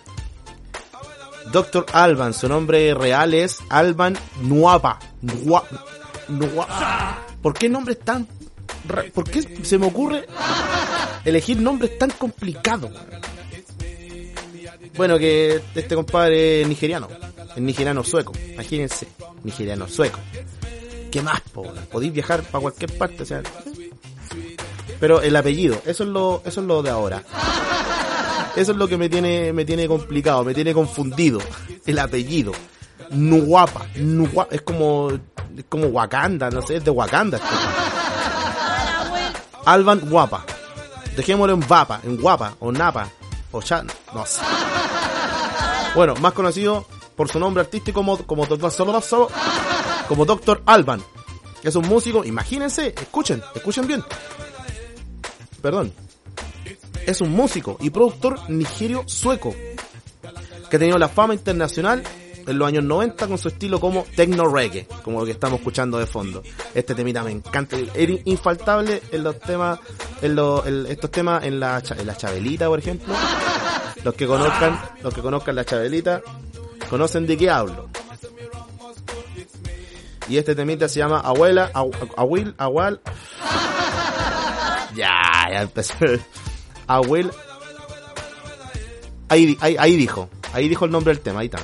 Dr. Alban, su nombre real es Alban Nuapa. Nua- Nua- ¿Por qué nombres tan... ¿Por qué se me ocurre elegir nombres tan complicados? Bueno, que este compadre es nigeriano. Es nigeriano sueco. Imagínense. Nigeriano sueco. ¿Qué más, po? Podéis viajar para cualquier parte, o sea. Pero el apellido, eso es lo, eso es lo de ahora. Eso es lo que me tiene, me tiene complicado, me tiene confundido. El apellido. Nuapa. Nuapa. Es como, es como Wakanda, no sé, es de Wakanda. este. Alban Guapa. Dejémoslo en Vapa, en Guapa, o Napa, o Chan, no sé. Bueno, más conocido por su nombre artístico como, como Solo, como Doctor Alban. Es un músico, imagínense, escuchen, escuchen bien. Perdón. Es un músico y productor nigerio sueco que ha tenido la fama internacional en los años 90 con su estilo como techno reggae, como lo que estamos escuchando de fondo. Este temita me encanta, es infaltable en los temas, en los, estos temas en la, en la Chabelita, por ejemplo. Los que conozcan, los que conozcan la Chabelita, conocen de qué hablo. Y este temita se llama Abuela, Abuel, Agual. Ya, ya empezó. Abuel. Ahí, ahí, ahí dijo. Ahí dijo el nombre del tema, ahí está.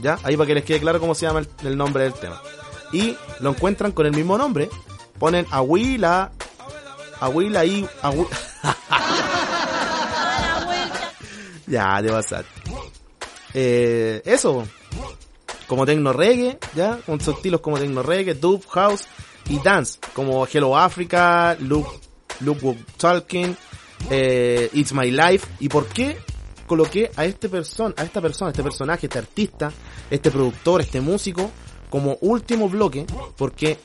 ¿Ya? Ahí para que les quede claro cómo se llama el, nombre del tema. Y lo encuentran con el mismo nombre. Ponen Aguila. Aguila y. Agu- [LAUGHS] ya, te pasaste. Eh, eso, como tecno reggae, ya, con estilos como tecno reggae, dub, house y dance, como Hello Africa, Look, Look Talking, It's My Life. ¿Y por qué coloqué a este persona, a esta persona, este personaje, este artista, este productor, este músico, como último bloque? Porque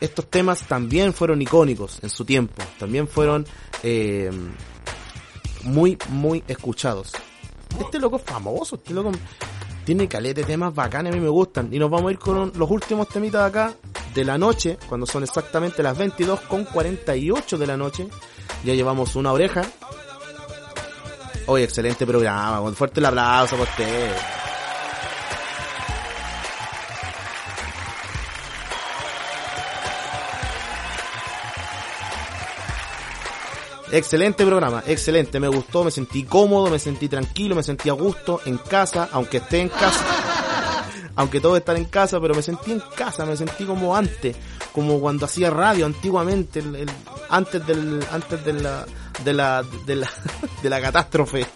estos temas también fueron icónicos en su tiempo, también fueron eh, muy, muy escuchados. Este loco es famoso, este loco tiene caleta temas bacanes, a mí me gustan. Y nos vamos a ir con los últimos temitas de acá, de la noche, cuando son exactamente las 22 con 48 de la noche. Ya llevamos una oreja. Hoy excelente programa, fuerte el aplauso para usted. Excelente programa, excelente, me gustó, me sentí cómodo, me sentí tranquilo, me sentí a gusto en casa, aunque esté en casa, [LAUGHS] aunque todos están en casa, pero me sentí en casa, me sentí como antes, como cuando hacía radio antiguamente, antes del, antes de la, de la, de la, de la catástrofe,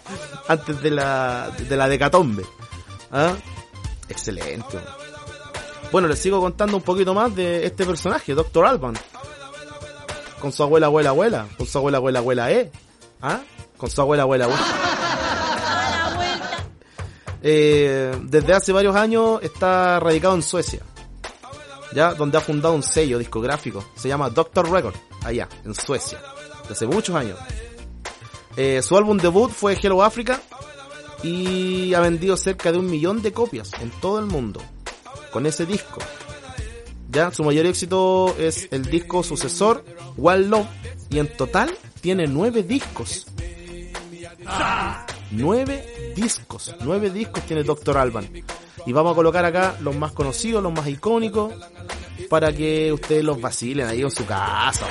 antes de la, de la decatombe. ¿Ah? Excelente. Bueno, les sigo contando un poquito más de este personaje, Dr. Alban con su abuela, abuela, abuela, con su abuela, abuela, abuela, eh, ¿ah? Con su abuela, abuela, abuela. Eh, desde hace varios años está radicado en Suecia, ya, donde ha fundado un sello discográfico, se llama Doctor Record, allá, en Suecia, hace muchos años. Eh, su álbum debut fue Hello Africa y ha vendido cerca de un millón de copias en todo el mundo con ese disco. Ya, su mayor éxito es el disco sucesor, One Love, y en total tiene nueve discos. Nueve discos, nueve discos tiene Dr. Alban. Y vamos a colocar acá los más conocidos, los más icónicos, para que ustedes los vacilen ahí en su casa.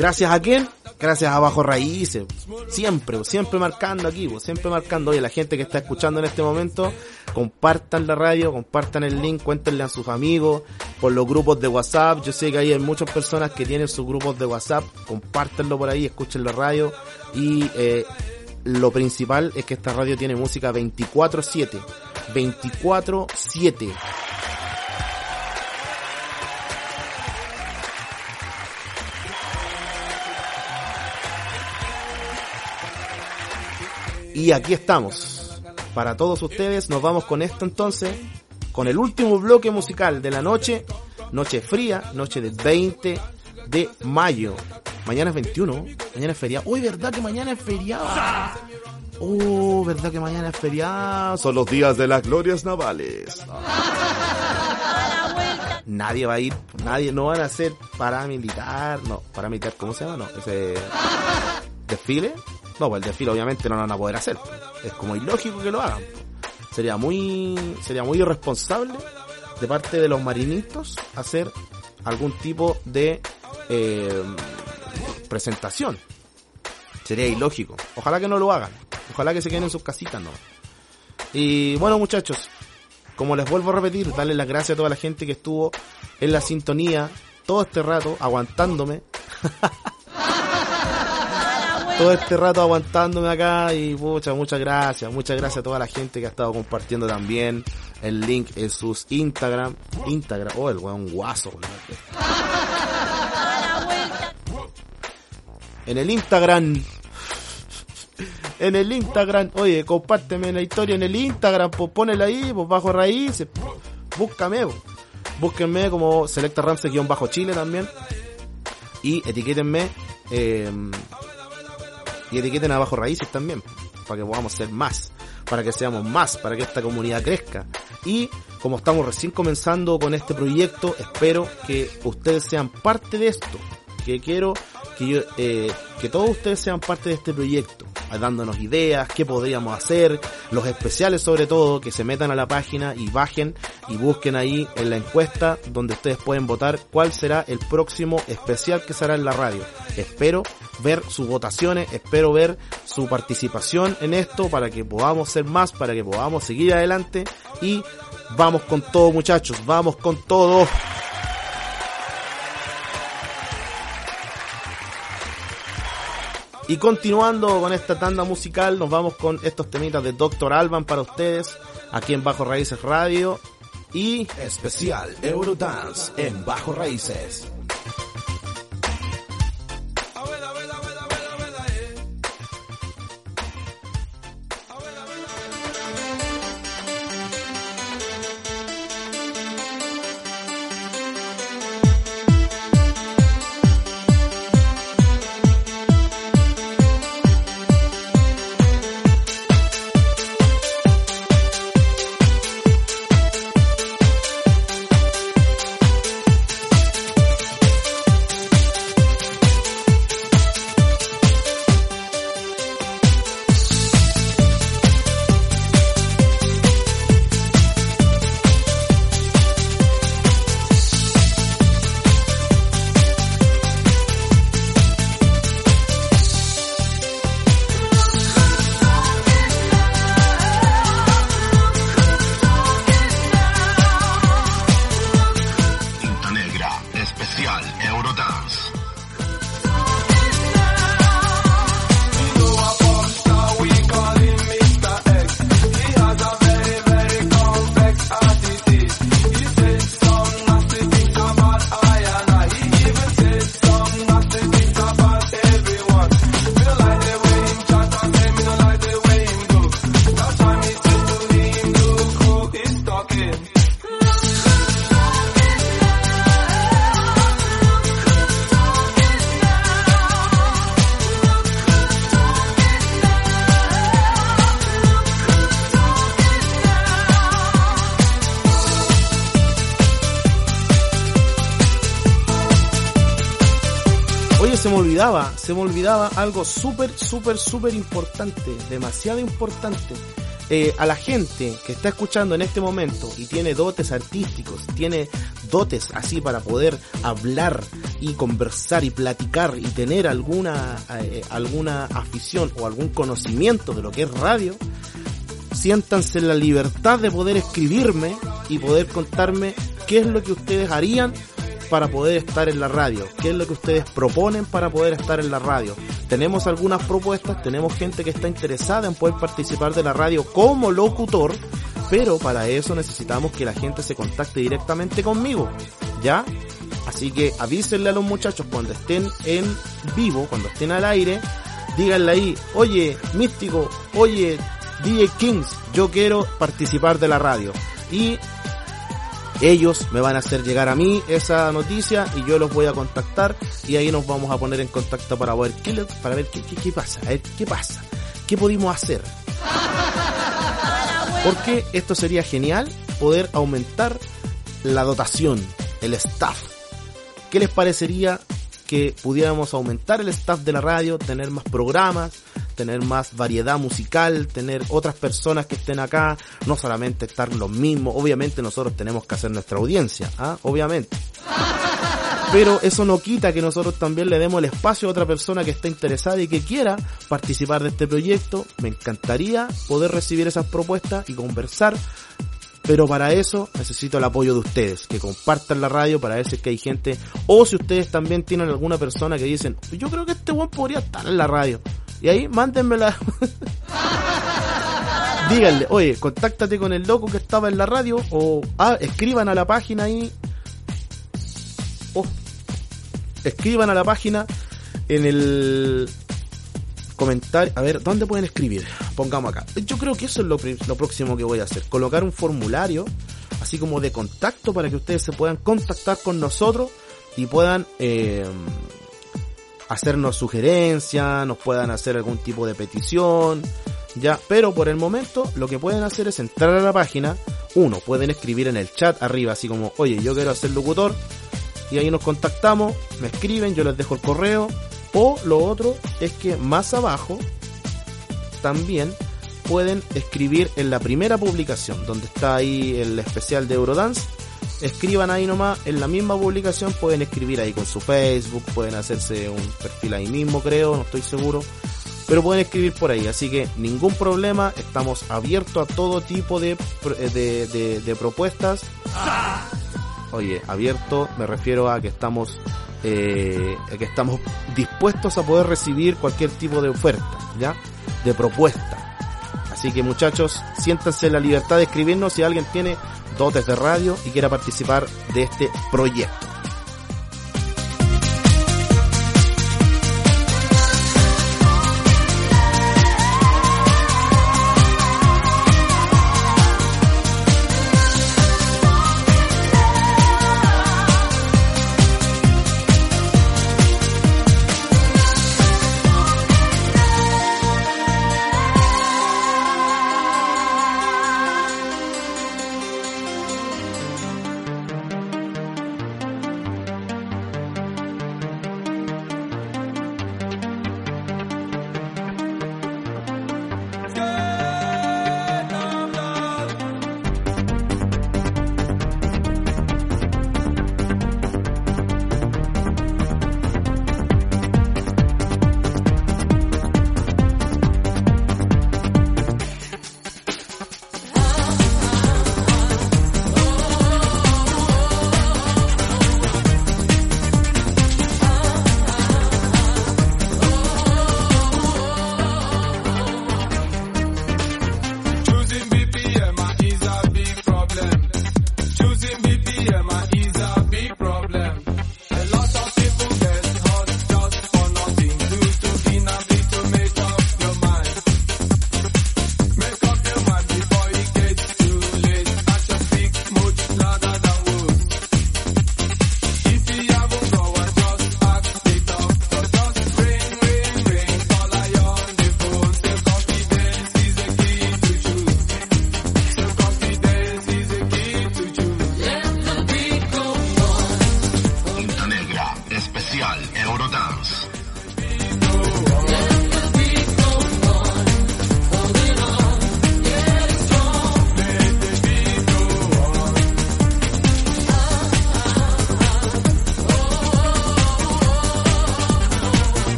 Gracias a quién? Gracias a Bajo Raíces. Siempre, siempre marcando aquí, siempre marcando. Oye, la gente que está escuchando en este momento, compartan la radio, compartan el link, cuéntenle a sus amigos, por los grupos de WhatsApp. Yo sé que ahí hay muchas personas que tienen sus grupos de WhatsApp. Compártanlo por ahí, escuchen la radio. Y eh, lo principal es que esta radio tiene música 24-7. 24-7. Y aquí estamos. Para todos ustedes nos vamos con esto entonces, con el último bloque musical de la noche, noche fría, noche del 20 de mayo. Mañana es 21, mañana es feriado. Uy, ¿verdad que mañana es feriado? Oh, ¿verdad que mañana es feriado? Son los días de las glorias navales. Nadie va a ir, nadie, no van a ser paramilitar, no, paramilitar, ¿cómo se llama? No, ese desfile. No, pues el desfile obviamente no lo van a poder hacer. Es como ilógico que lo hagan. Sería muy, sería muy irresponsable de parte de los marinitos hacer algún tipo de eh, presentación. Sería ilógico. Ojalá que no lo hagan. Ojalá que se queden en sus casitas, no. Y bueno, muchachos, como les vuelvo a repetir, darle las gracias a toda la gente que estuvo en la sintonía todo este rato, aguantándome. [LAUGHS] todo este rato aguantándome acá y pucha, muchas gracias, muchas gracias a toda la gente que ha estado compartiendo también el link en sus Instagram, Instagram, oh el weón guaso, en el Instagram, en el Instagram, oye, compárteme la historia en el Instagram, pues ponela ahí, pues bajo raíces, búscame, pues. búsquenme como Selecta Ramses guion bajo Chile también y etiquétenme eh, y etiqueten abajo raíces también, para que podamos ser más, para que seamos más, para que esta comunidad crezca. Y como estamos recién comenzando con este proyecto, espero que ustedes sean parte de esto, que quiero que yo, eh, que todos ustedes sean parte de este proyecto, dándonos ideas, qué podríamos hacer, los especiales sobre todo, que se metan a la página y bajen y busquen ahí en la encuesta donde ustedes pueden votar cuál será el próximo especial que será en la radio. Espero ver sus votaciones, espero ver su participación en esto para que podamos ser más, para que podamos seguir adelante y vamos con todo muchachos, vamos con todo. Y continuando con esta tanda musical, nos vamos con estos temitas de Dr. Alban para ustedes, aquí en Bajo Raíces Radio. Y
Especial Eurodance en Bajo Raíces.
Se me olvidaba algo súper, súper, súper importante, demasiado importante. Eh, a la gente que está escuchando en este momento y tiene dotes artísticos, tiene dotes así para poder hablar y conversar y platicar y tener alguna, eh, alguna afición o algún conocimiento de lo que es radio, siéntanse en la libertad de poder escribirme y poder contarme qué es lo que ustedes harían para poder estar en la radio, qué es lo que ustedes proponen para poder estar en la radio. Tenemos algunas propuestas, tenemos gente que está interesada en poder participar de la radio como locutor, pero para eso necesitamos que la gente se contacte directamente conmigo, ¿ya? Así que avísenle a los muchachos cuando estén en vivo, cuando estén al aire, díganle ahí, oye, Místico, oye, DJ Kings, yo quiero participar de la radio. Y ellos me van a hacer llegar a mí esa noticia y yo los voy a contactar y ahí nos vamos a poner en contacto para ver qué, para ver qué pasa, a ver qué pasa, qué pudimos hacer. Porque esto sería genial poder aumentar la dotación, el staff. ¿Qué les parecería que pudiéramos aumentar el staff de la radio, tener más programas, tener más variedad musical, tener otras personas que estén acá, no solamente estar los mismos, obviamente nosotros tenemos que hacer nuestra audiencia, ¿ah? obviamente. Pero eso no quita que nosotros también le demos el espacio a otra persona que esté interesada y que quiera participar de este proyecto. Me encantaría poder recibir esas propuestas y conversar. Pero para eso necesito el apoyo de ustedes, que compartan la radio para ver si es que hay gente, o si ustedes también tienen alguna persona que dicen, yo creo que este buen podría estar en la radio. Y ahí mándenmela. [LAUGHS] Díganle, oye, contáctate con el loco que estaba en la radio, o ah, escriban a la página ahí. Oh, escriban a la página en el comentario. A ver, ¿dónde pueden escribir? Pongamos acá. Yo creo que eso es lo, lo próximo que voy a hacer. Colocar un formulario, así como de contacto, para que ustedes se puedan contactar con nosotros y puedan eh, hacernos sugerencias, nos puedan hacer algún tipo de petición. Ya, pero por el momento lo que pueden hacer es entrar a la página. Uno, pueden escribir en el chat arriba, así como, oye, yo quiero ser locutor. Y ahí nos contactamos, me escriben, yo les dejo el correo. O lo otro es que más abajo también pueden escribir en la primera publicación, donde está ahí el especial de Eurodance escriban ahí nomás, en la misma publicación pueden escribir ahí con su Facebook, pueden hacerse un perfil ahí mismo, creo, no estoy seguro, pero pueden escribir por ahí, así que ningún problema, estamos abiertos a todo tipo de, eh, de, de, de propuestas. Oye, abierto me refiero a que estamos
eh, que estamos dispuestos a poder recibir cualquier tipo de oferta, ¿ya? De propuesta. Así que muchachos, siéntanse en la libertad de escribirnos si alguien tiene dotes de radio y quiera participar de este proyecto.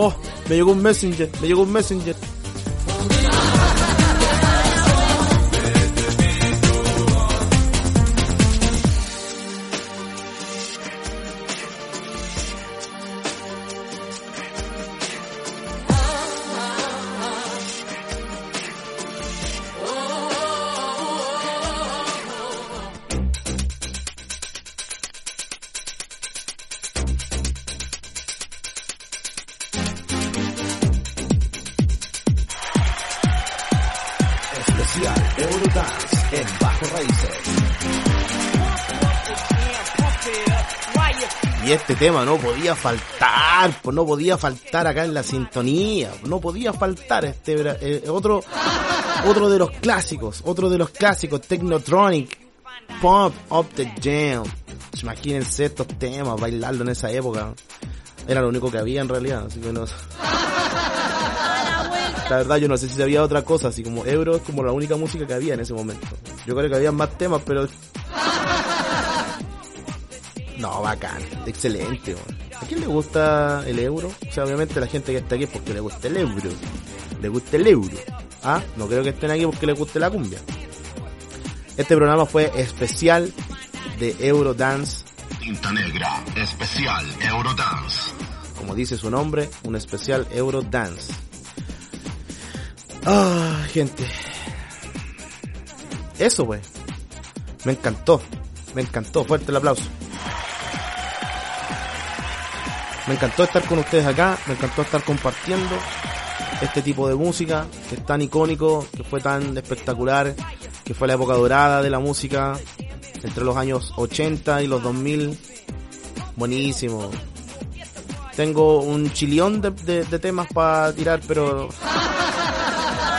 oh, me llegó un messenger, me llegó un messenger. tema no podía faltar, pues no podía faltar acá en la sintonía, no podía faltar este eh, otro
otro de los clásicos, otro de los clásicos Technotronic Pump Up the Jam. Imagínense estos temas, bailarlo en esa época. Era lo único que había en realidad, así que no la verdad yo no sé si había otra cosa, así como Ebro es como la única música que había en ese momento. Yo creo que había más temas, pero no, bacán, excelente. ¿A quién le gusta el euro? O sea, obviamente la gente que está aquí es porque le gusta el euro. Le gusta el euro. Ah, no creo que estén aquí porque les guste la cumbia. Este programa fue especial de Eurodance,
Tinta Negra, especial Eurodance.
como dice su nombre, un especial Eurodance. Ah, gente. Eso, pues. Me encantó. Me encantó. Fuerte el aplauso. Me encantó estar con ustedes acá. Me encantó estar compartiendo este tipo de música que es tan icónico, que fue tan espectacular, que fue la época dorada de la música entre los años 80 y los 2000. Buenísimo. Tengo un chilión de, temas para tirar, pero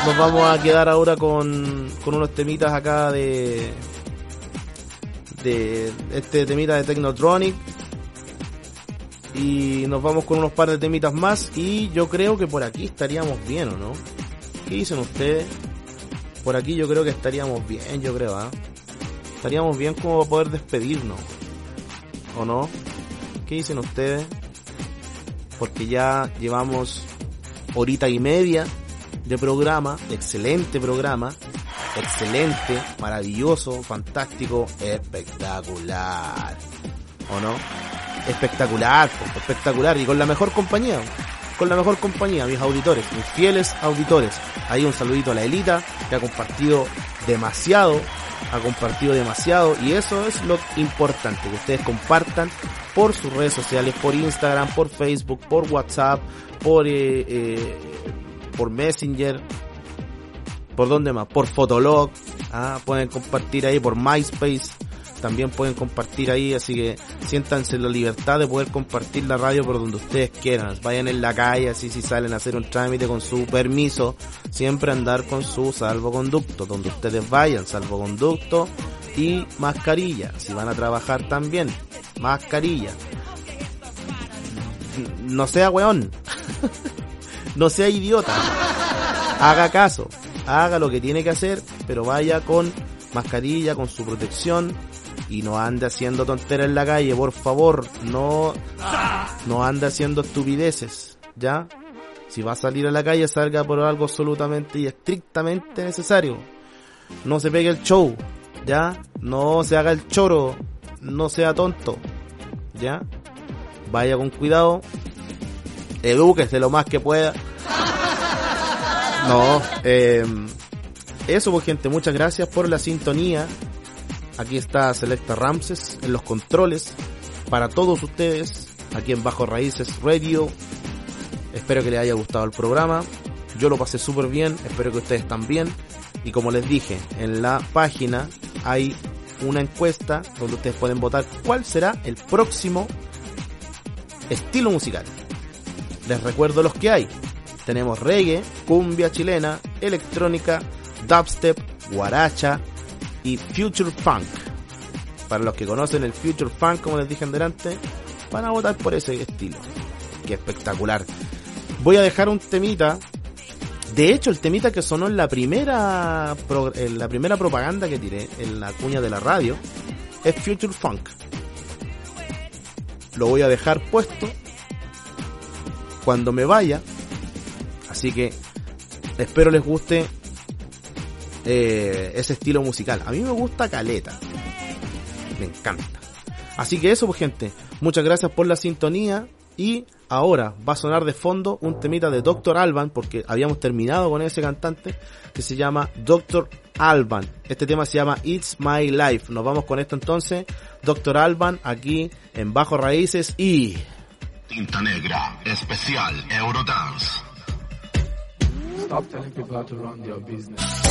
nos vamos a quedar ahora con, con unos temitas acá de de este temita de Technotronic y nos vamos con unos par de temitas más y yo creo que por aquí estaríamos bien o no ¿qué dicen ustedes? por aquí yo creo que estaríamos bien yo creo ¿ah? estaríamos bien como poder despedirnos ¿o no? ¿qué dicen ustedes? porque ya llevamos horita y media de programa, excelente programa, excelente, maravilloso, fantástico, espectacular. ¿O no? Espectacular, espectacular. Y con la mejor compañía, con la mejor compañía, mis auditores, mis fieles auditores. Ahí un saludito a la Elita, que ha compartido demasiado, ha compartido demasiado, y eso es lo importante, que ustedes compartan por sus redes sociales, por Instagram, por Facebook, por WhatsApp, por eh, eh, por Messenger, por dónde más, por Fotolog, ah, pueden compartir ahí por MySpace, también pueden compartir ahí, así que siéntanse la libertad de poder compartir la radio por donde ustedes quieran, vayan en la calle, así si salen a hacer un trámite con su permiso, siempre andar con su salvoconducto, donde ustedes vayan, salvoconducto y mascarilla, si van a trabajar también, mascarilla. No sea weón. [LAUGHS] no sea idiota. Haga caso. Haga lo que tiene que hacer, pero vaya con mascarilla, con su protección y no ande haciendo tonteras en la calle, por favor. No, no ande haciendo estupideces, ¿ya? Si va a salir a la calle, salga por algo absolutamente y estrictamente necesario. No se pegue el show, ¿ya? No se haga el choro, no sea tonto, ¿ya? Vaya con cuidado, edúquese lo más que pueda. No, eh, eso pues gente, muchas gracias por la sintonía. Aquí está Selecta Ramses en los controles para todos ustedes aquí en Bajo Raíces Radio. Espero que les haya gustado el programa. Yo lo pasé súper bien, espero que ustedes también. Y como les dije, en la página hay una encuesta donde ustedes pueden votar cuál será el próximo estilo musical. Les recuerdo los que hay. Tenemos reggae, cumbia chilena, electrónica, dubstep, guaracha y future funk. Para los que conocen el future funk, como les dije en delante, van a votar por ese estilo. Qué espectacular. Voy a dejar un temita. De hecho, el temita que sonó en la primera en la primera propaganda que tiré en la cuña de la radio es Future Funk. Lo voy a dejar puesto cuando me vaya. Así que espero les guste eh, ese estilo musical. A mí me gusta Caleta. Me encanta. Así que eso, pues gente. Muchas gracias por la sintonía. Y ahora va a sonar de fondo un temita de Dr. Alban, porque habíamos terminado con ese cantante, que se llama Dr. Alban. Este tema se llama It's My Life. Nos vamos con esto entonces. Dr. Alban aquí en Bajo Raíces y...
Tinta Negra, especial Eurodance.
Stop telling people how to run their business.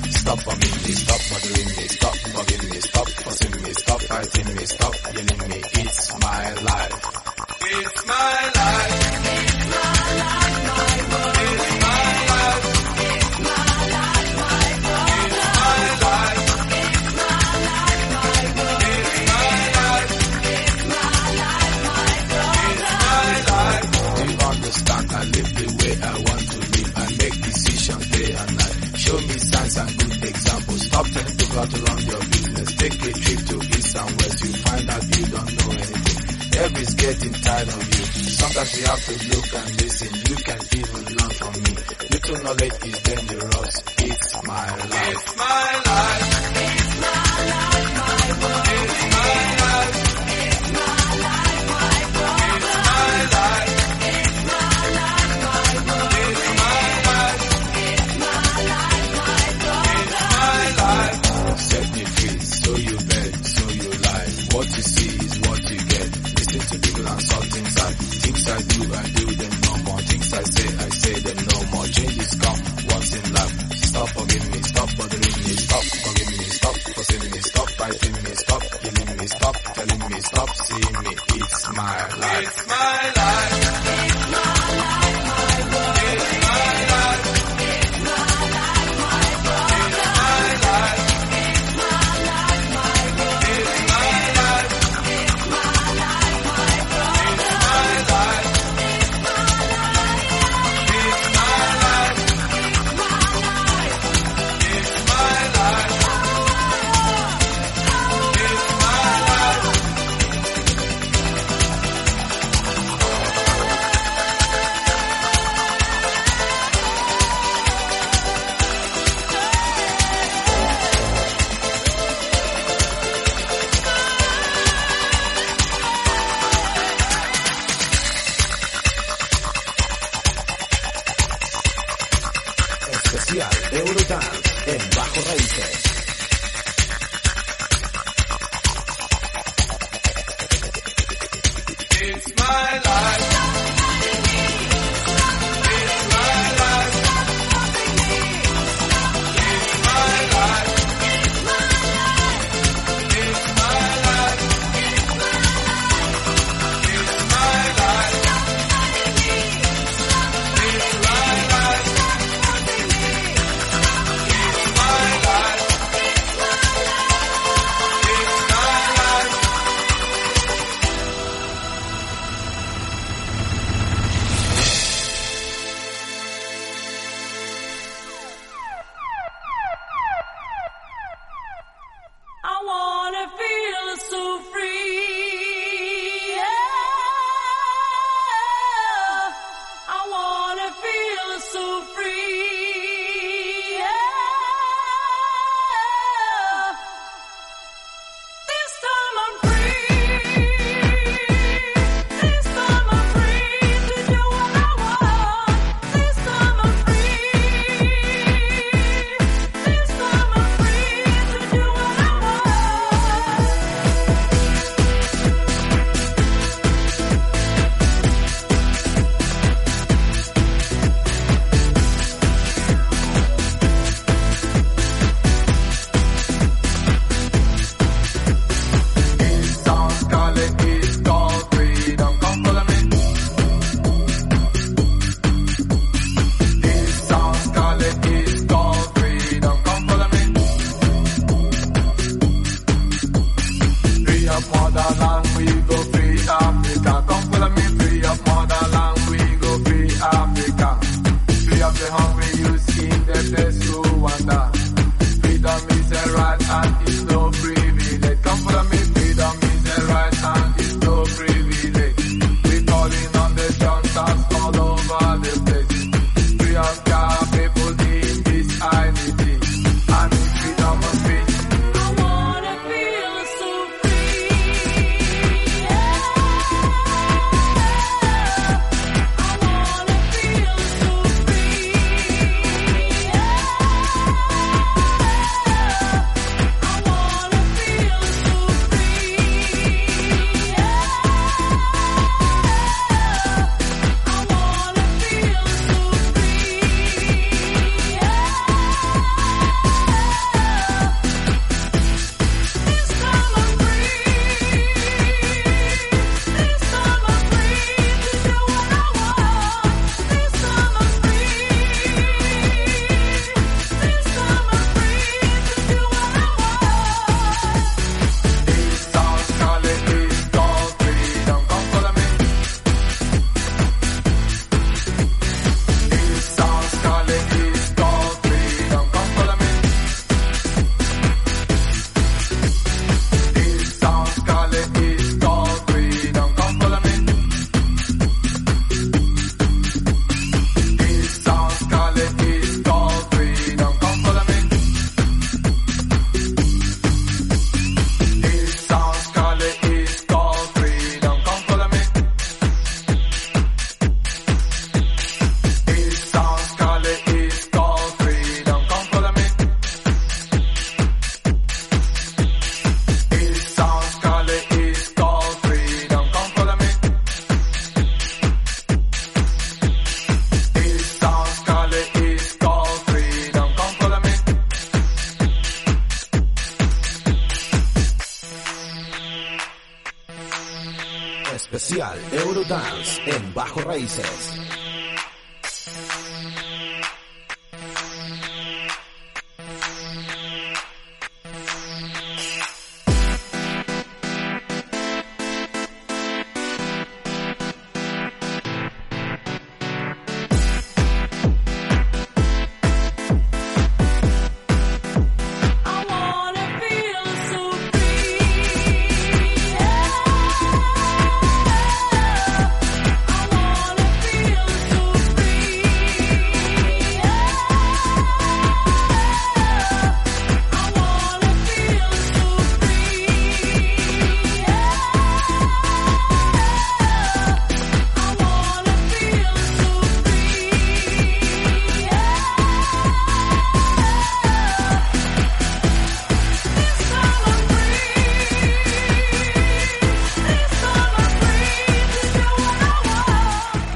Stop bugging me, stop bothering me, stop bugging me, stop fussing me, stop fighting me, stop yelling me. It's my life. It's my life. Got to run your business. Take a trip to east and west, you find out you don't know anything. Everything's getting tired of you. Sometimes you have to look and listen. You can even learn from me. Little knowledge is dangerous. It's my life. It's my life.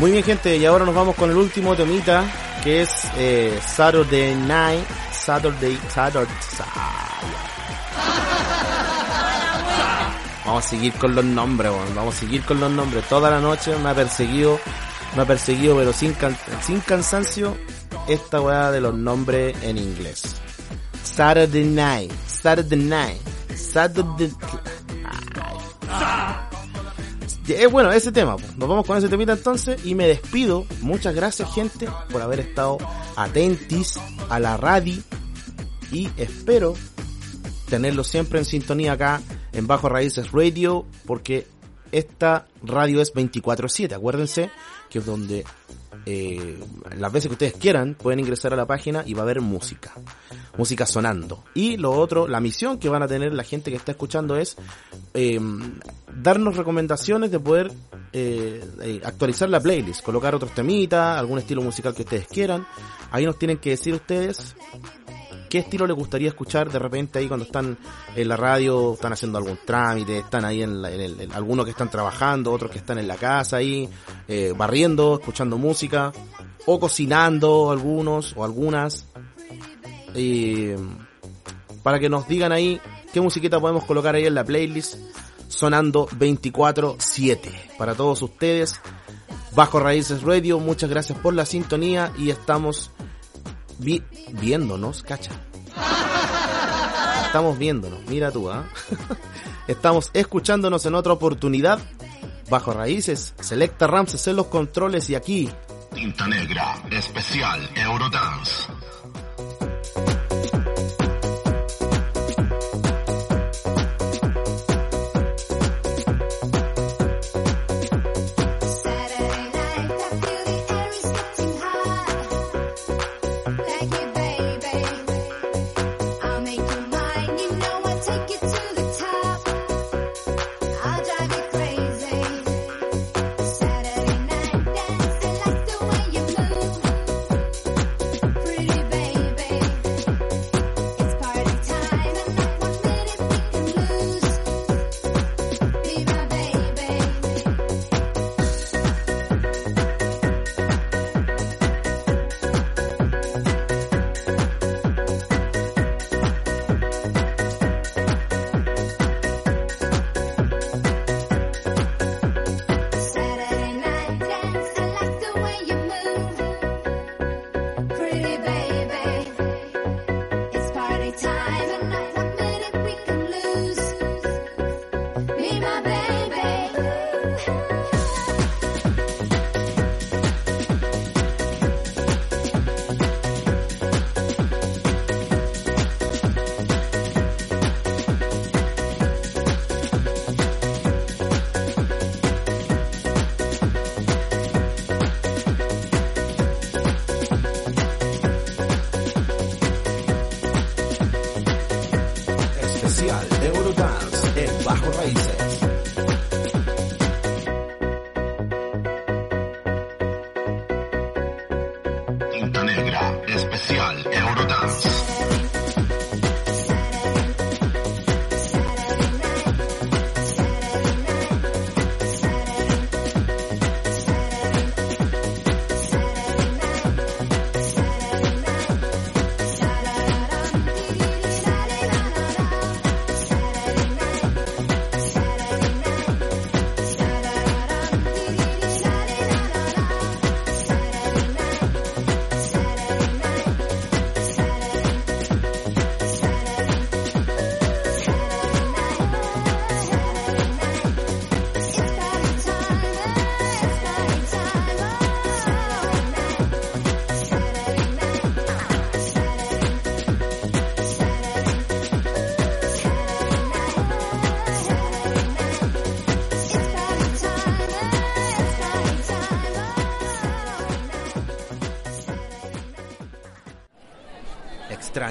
Muy bien, gente, y ahora nos vamos con el último temita, que es eh, Saturday Night, Saturday, Saturday, Vamos a seguir con los nombres, vamos a seguir con los nombres. Toda la noche me ha perseguido, me ha perseguido, pero sin, sin cansancio, esta weá de los nombres en inglés. Saturday Night, Saturday Night, Saturday... Eh, bueno, ese tema, pues. nos vamos con ese temita entonces y me despido. Muchas gracias gente por haber estado atentis a la radio y espero tenerlo siempre en sintonía acá en Bajo Raíces Radio porque esta radio es 24/7, acuérdense que es donde eh, las veces que ustedes quieran pueden ingresar a la página y va a haber música, música sonando. Y lo otro, la misión que van a tener la gente que está escuchando es eh, darnos recomendaciones de poder eh, eh, actualizar la playlist, colocar otros temitas, algún estilo musical que ustedes quieran. Ahí nos tienen que decir ustedes qué estilo les gustaría escuchar de repente ahí cuando están en la radio, están haciendo algún trámite, están ahí en, la- algunos que están trabajando, otros que están en la casa ahí, eh, barriendo, escuchando música, o cocinando algunos o algunas. Y para que nos digan ahí qué musiquita podemos colocar ahí en la playlist sonando 24/7 para todos ustedes. Bajo Raíces Radio, muchas gracias por la sintonía y estamos vi- viéndonos, cacha. Estamos viéndonos, mira tú, ¿ah? [LAUGHS] Estamos escuchándonos en otra oportunidad. Bajo Raíces, Selecta Ramses en los controles y aquí
Tinta Negra, especial Eurodance.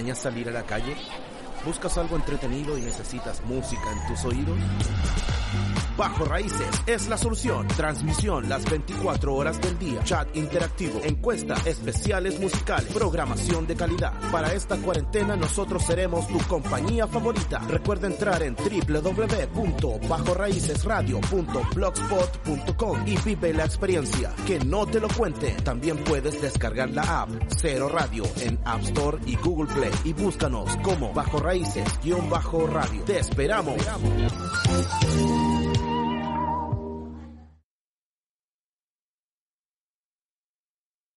¿Extrañas salir a la calle? ¿Buscas algo entretenido y necesitas música en tus oídos? Bajo Raíces es la solución. Transmisión las 24 horas del día. Chat interactivo, encuesta, especiales musicales, programación de calidad. Para esta cuarentena nosotros seremos tu compañía favorita. Recuerda entrar en www.bajoraicesradio.blogspot.com y vive la experiencia. Que no te lo cuente. También puedes descargar la app Cero Radio en App Store y Google Play y búscanos como Bajo Raíces-Radio. Te esperamos.